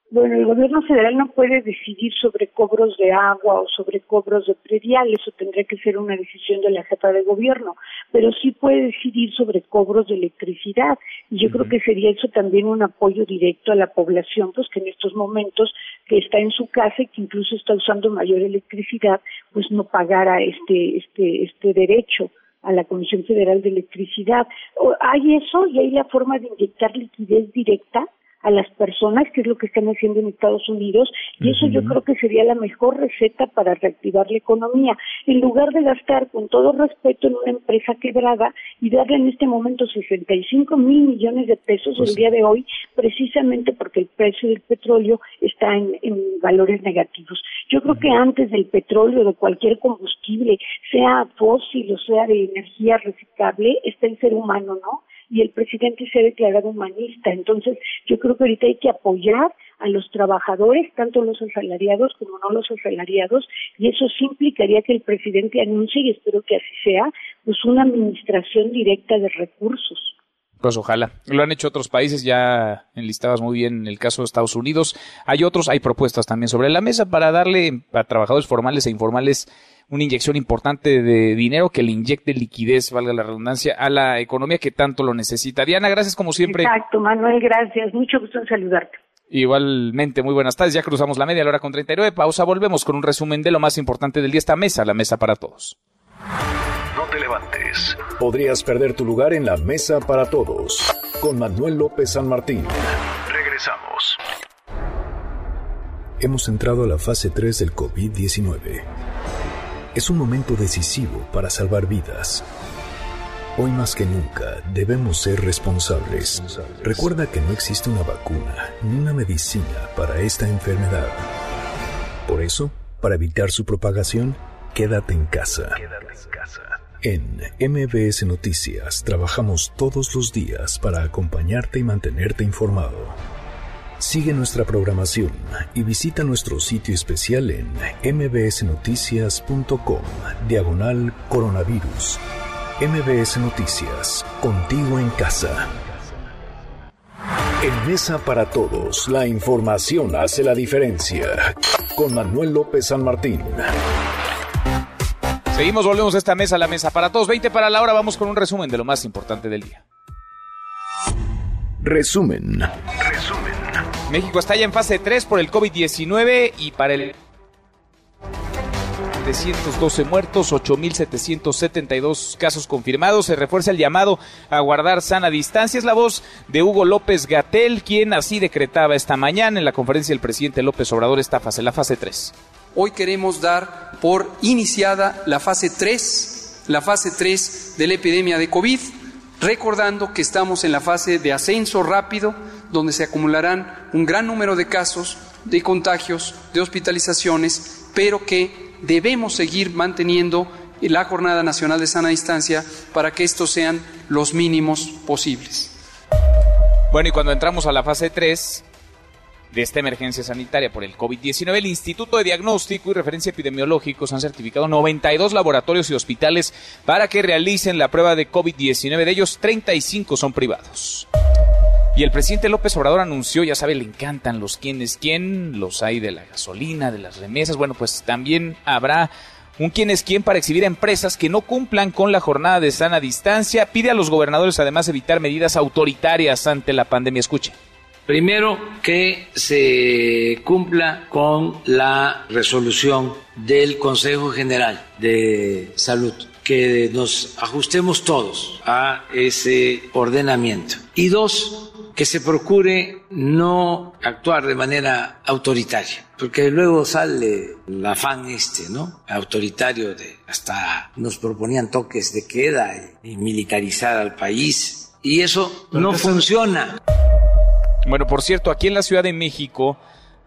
Bueno, el gobierno federal no puede decidir sobre cobros de agua o sobre cobros de predial, eso tendría que ser una decisión de la jefa de gobierno, pero sí puede decidir sobre cobros de electricidad y yo creo que sería eso también un apoyo directo a la población, pues que en estos momentos que está en su casa y que incluso está usando mayor electricidad, pues no pagara este este este derecho a la Comisión Federal de Electricidad. Hay eso y hay la forma de inyectar liquidez directa a las personas, que es lo que están haciendo en Estados Unidos, y eso yo creo que sería la mejor receta para reactivar la economía, en lugar de gastar con todo respeto en una empresa quebrada y darle en este momento 65 mil millones de pesos
Pues
el día de hoy, precisamente porque el precio del petróleo está en, en valores negativos. Yo creo que antes del petróleo, de cualquier combustible, sea fósil o sea de energía reciclable, está el ser humano, ¿no? Y el presidente se ha declarado humanista. Entonces, yo creo que ahorita hay que apoyar a los trabajadores, tanto los asalariados como no los asalariados, y eso sí implicaría que el presidente anuncie, y espero que así sea, pues una administración directa de recursos.
Pues ojalá. Lo han hecho otros países, ya enlistabas muy bien en el caso de Estados Unidos. Hay otros, hay propuestas también sobre la mesa para darle a trabajadores formales e informales una inyección importante de dinero que le inyecte liquidez, valga la redundancia, a la economía que tanto lo necesita. Diana, gracias como siempre.
Exacto, Manuel, gracias. Mucho gusto en saludarte.
Igualmente, muy buenas tardes. Ya cruzamos la media la hora con 39. Pausa, volvemos con un resumen de lo más importante del día. Esta mesa, la mesa para todos.
No te levantes. Podrías perder tu lugar en la mesa para todos. Con Manuel López San Martín. Regresamos. Hemos entrado a la fase 3 del COVID-19. Es un momento decisivo para salvar vidas. Hoy más que nunca debemos ser responsables. Recuerda que no existe una vacuna ni una medicina para esta enfermedad. Por eso, para evitar su propagación, quédate en casa. En MBS Noticias trabajamos todos los días para acompañarte y mantenerte informado. Sigue nuestra programación y visita nuestro sitio especial en mbsnoticias.com, diagonal coronavirus. MBS Noticias, contigo en casa. En Mesa para Todos, la información hace la diferencia. Con Manuel López San Martín.
Seguimos, volvemos a esta mesa, la mesa para todos. 20 para la hora, vamos con un resumen de lo más importante del día.
Resumen.
México está ya en fase 3 por el COVID-19 y para el 712 muertos, 8.772 casos confirmados. Se refuerza el llamado a guardar sana distancia. Es la voz de Hugo López Gatel, quien así decretaba esta mañana en la conferencia del presidente López Obrador esta fase, la fase 3.
Hoy queremos dar por iniciada la fase 3, la fase 3 de la epidemia de COVID, recordando que estamos en la fase de ascenso rápido, donde se acumularán un gran número de casos, de contagios, de hospitalizaciones, pero que debemos seguir manteniendo la Jornada Nacional de Sana Distancia para que estos sean los mínimos posibles.
Bueno, y cuando entramos a la fase 3 de esta emergencia sanitaria por el COVID-19, el Instituto de Diagnóstico y Referencia Epidemiológicos han certificado 92 laboratorios y hospitales para que realicen la prueba de COVID-19. De ellos, 35 son privados. Y el presidente López Obrador anunció, ya sabe, le encantan los quién es quién, los hay de la gasolina, de las remesas. Bueno, pues también habrá un quién es quién para exhibir a empresas que no cumplan con la jornada de sana distancia. Pide a los gobernadores además evitar medidas autoritarias ante la pandemia. Escuche.
Primero, que se cumpla con la resolución del Consejo General de Salud, que nos ajustemos todos a ese ordenamiento. Y dos, que se procure no actuar de manera autoritaria, porque luego sale el afán este, ¿no? Autoritario de hasta nos proponían toques de queda y militarizar al país y eso no funciona.
Bueno, por cierto, aquí en la Ciudad de México,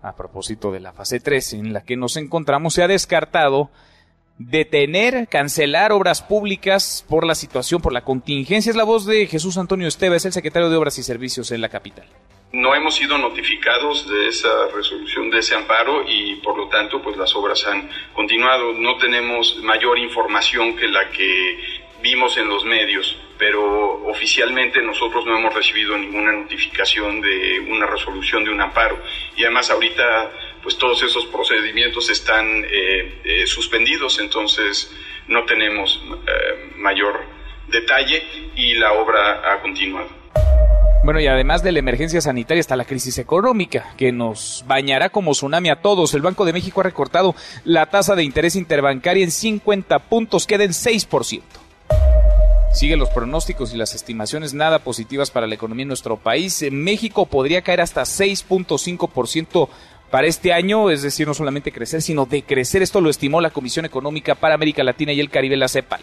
a propósito de la fase 3 en la que nos encontramos, se ha descartado detener, cancelar obras públicas por la situación, por la contingencia. Es la voz de Jesús Antonio Esteves, el secretario de Obras y Servicios en la capital.
No hemos sido notificados de esa resolución, de ese amparo y por lo tanto pues las obras han continuado. No tenemos mayor información que la que vimos en los medios, pero oficialmente nosotros no hemos recibido ninguna notificación de una resolución de un amparo. Y además ahorita pues todos esos procedimientos están eh, eh, suspendidos, entonces no tenemos eh, mayor detalle y la obra ha continuado.
Bueno, y además de la emergencia sanitaria está la crisis económica, que nos bañará como tsunami a todos. El Banco de México ha recortado la tasa de interés interbancaria en 50 puntos, queda en 6%. Siguen los pronósticos y las estimaciones nada positivas para la economía en nuestro país. En México podría caer hasta 6.5% para este año, es decir, no solamente crecer, sino decrecer. Esto lo estimó la Comisión Económica para América Latina y el Caribe, la CEPAL.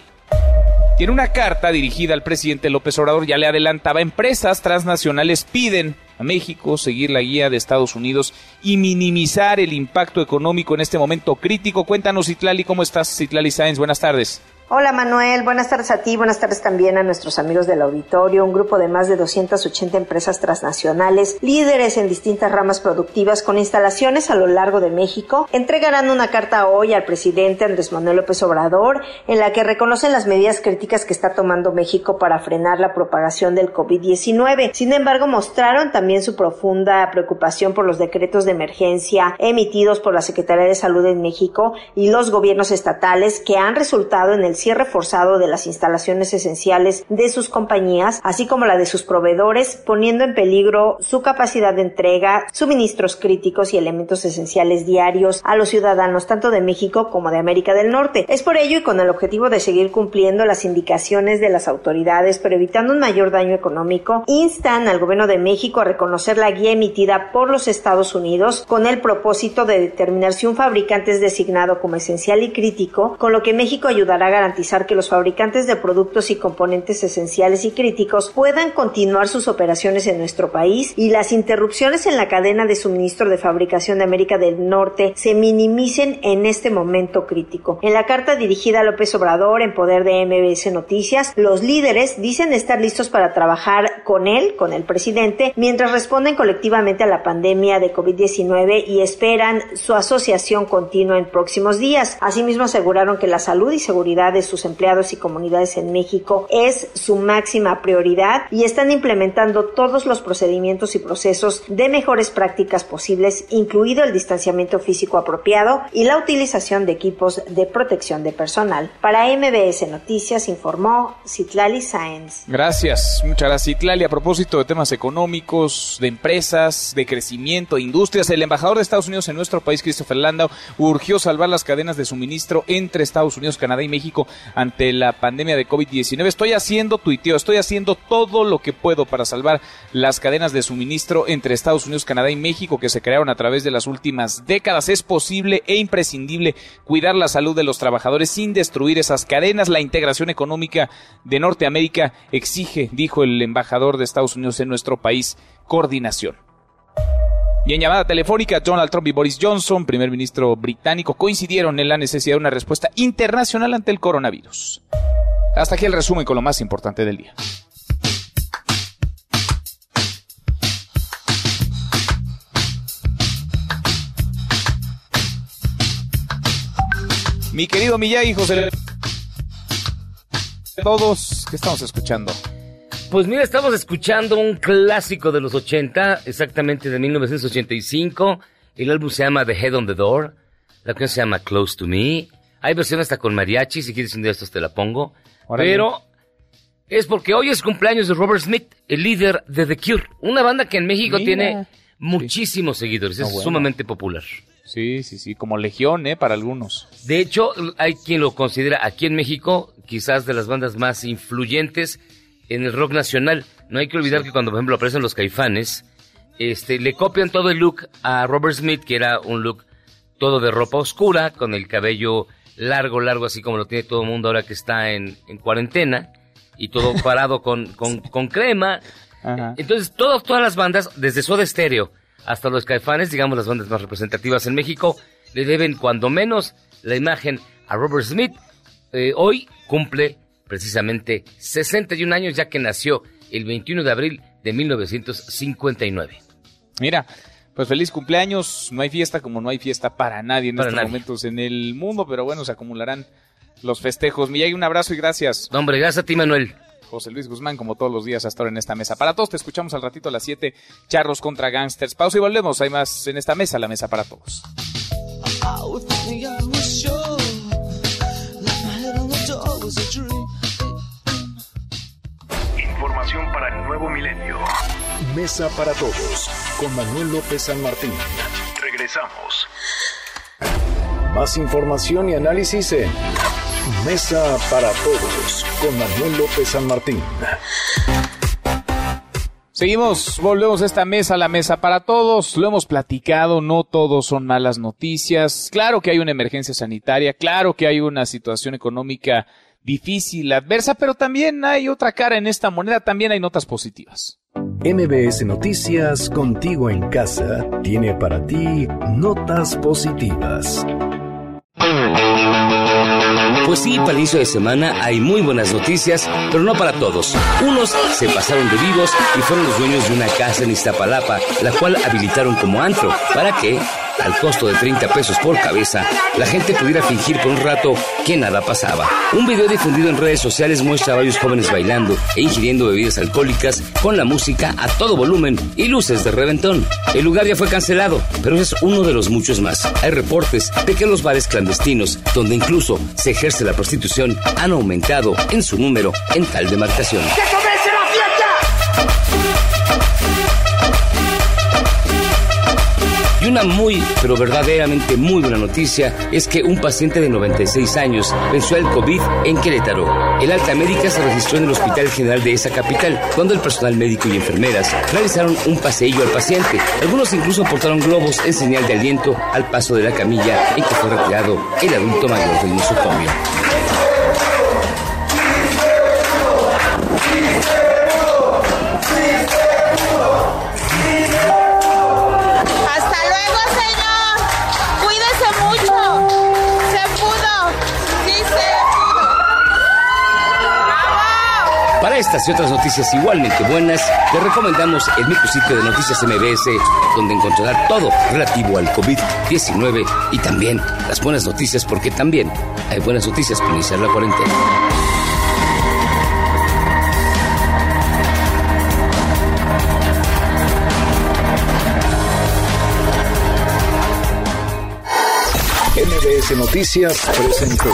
Tiene una carta dirigida al presidente López Obrador, ya le adelantaba, empresas transnacionales piden a México seguir la guía de Estados Unidos y minimizar el impacto económico en este momento crítico. Cuéntanos, Citlali, ¿cómo estás? Citlali Sáenz, buenas tardes.
Hola Manuel, buenas tardes a ti, buenas tardes también a nuestros amigos del auditorio. Un grupo de más de 280 empresas transnacionales, líderes en distintas ramas productivas con instalaciones a lo largo de México, entregarán una carta hoy al presidente Andrés Manuel López Obrador en la que reconocen las medidas críticas que está tomando México para frenar la propagación del COVID-19. Sin embargo, mostraron también su profunda preocupación por los decretos de emergencia emitidos por la Secretaría de Salud en México y los gobiernos estatales que han resultado en el cierre forzado de las instalaciones esenciales de sus compañías, así como la de sus proveedores, poniendo en peligro su capacidad de entrega, suministros críticos y elementos esenciales diarios a los ciudadanos tanto de México como de América del Norte. Es por ello y con el objetivo de seguir cumpliendo las indicaciones de las autoridades, pero evitando un mayor daño económico, instan al gobierno de México a reconocer la guía emitida por los Estados Unidos con el propósito de determinar si un fabricante es designado como esencial y crítico, con lo que México ayudará a garantizar que los fabricantes de productos y componentes esenciales y críticos puedan continuar sus operaciones en nuestro país y las interrupciones en la cadena de suministro de fabricación de América del Norte se minimicen en este momento crítico. En la carta dirigida a López Obrador en poder de MBS Noticias, los líderes dicen estar listos para trabajar con él, con el presidente, mientras responden colectivamente a la pandemia de COVID-19 y esperan su asociación continua en próximos días. Asimismo aseguraron que la salud y seguridad de sus empleados y comunidades en México es su máxima prioridad y están implementando todos los procedimientos y procesos de mejores prácticas posibles, incluido el distanciamiento físico apropiado y la utilización de equipos de protección de personal. Para MBS Noticias informó Citlali Sáenz.
Gracias, muchas gracias Citlali. A propósito de temas económicos, de empresas, de crecimiento, de industrias, el embajador de Estados Unidos en nuestro país, Christopher Landau, urgió salvar las cadenas de suministro entre Estados Unidos, Canadá y México ante la pandemia de COVID-19. Estoy haciendo tuiteo, estoy haciendo todo lo que puedo para salvar las cadenas de suministro entre Estados Unidos, Canadá y México que se crearon a través de las últimas décadas. Es posible e imprescindible cuidar la salud de los trabajadores sin destruir esas cadenas. La integración económica de Norteamérica exige, dijo el embajador de Estados Unidos en nuestro país, coordinación. Y en llamada telefónica, Donald Trump y Boris Johnson, primer ministro británico, coincidieron en la necesidad de una respuesta internacional ante el coronavirus. Hasta aquí el resumen con lo más importante del día. Mi querido Miyagi, José. Todos, ¿qué estamos escuchando?
Pues mira, estamos escuchando un clásico de los 80, exactamente de 1985. El álbum se llama The Head on the Door. La canción se llama Close to Me. Hay versión hasta con mariachi, si quieres un día estos te la pongo.
Órale.
Pero es porque hoy es cumpleaños de Robert Smith, el líder de The Cure. Una banda que en México
Mira.
tiene muchísimos seguidores,
No,
es
bueno.
sumamente popular.
Sí, sí, sí, como legión, ¿eh? Para algunos.
De hecho, hay quien lo considera aquí en México quizás de las bandas más influyentes en el rock nacional. No hay que olvidar que cuando, por ejemplo, aparecen los caifanes, este, le copian todo el look a Robert Smith, que era un look todo de ropa oscura, con el cabello largo, largo, así como lo tiene todo el mundo ahora que está en, en cuarentena, y todo parado con, con, con crema. Entonces, todas todas las bandas, desde Soda Stereo hasta los caifanes, digamos las bandas más representativas en México, le deben cuando menos la imagen a Robert Smith. Eh, hoy cumple precisamente 61 años ya que nació el 21 de abril de 1959.
Mira, pues feliz cumpleaños. No hay fiesta como no hay fiesta para nadie en estos momentos en el mundo, pero bueno, se acumularán los festejos. Miyagi, un abrazo y gracias.
hombre, gracias a ti, Manuel.
José Luis Guzmán, como todos los días hasta ahora en esta mesa. Para todos, te escuchamos al ratito a las 7, charros contra gangsters. Pausa y volvemos. Hay más en esta mesa, la mesa para todos.
Nuevo milenio. Mesa para todos con Manuel López San Martín. Regresamos. Más información y análisis en Mesa para Todos con Manuel López San Martín.
Seguimos, volvemos a esta mesa, la mesa para todos. Lo hemos platicado, no todos son malas noticias. Claro que hay una emergencia sanitaria, claro que hay una situación económica difícil, adversa, pero también hay otra cara en esta moneda, también hay notas positivas.
MBS Noticias, contigo en casa, tiene para ti notas positivas.
Pues sí, para el inicio de semana hay muy buenas noticias, pero no para todos. Unos se pasaron de vivos y fueron los dueños de una casa en Iztapalapa, la cual habilitaron como antro. ¿Para qué? Al costo de 30 pesos por cabeza, la gente pudiera fingir por un rato que nada pasaba. Un video difundido en redes sociales muestra a varios jóvenes bailando e ingiriendo bebidas alcohólicas con la música a todo volumen y luces de reventón. El lugar ya fue cancelado, pero es uno de los muchos más. Hay reportes de que los bares clandestinos, donde incluso se ejerce la prostitución, han aumentado en su número en tal demarcación. Una muy, pero verdaderamente muy buena noticia es que un paciente de 96 años venció el COVID en Querétaro. El alta médica se registró en el Hospital General de esa capital, cuando el personal médico y enfermeras realizaron un paseillo al paciente. Algunos incluso portaron globos en señal de aliento al paso de la camilla en que fue retirado el adulto mayor del nosocomio. Estas y otras noticias igualmente buenas, te recomendamos el micrositio de Noticias MBS, donde encontrarás todo relativo al COVID-19 y también las buenas noticias, porque también hay buenas noticias para iniciar la cuarentena.
MBS Noticias presentó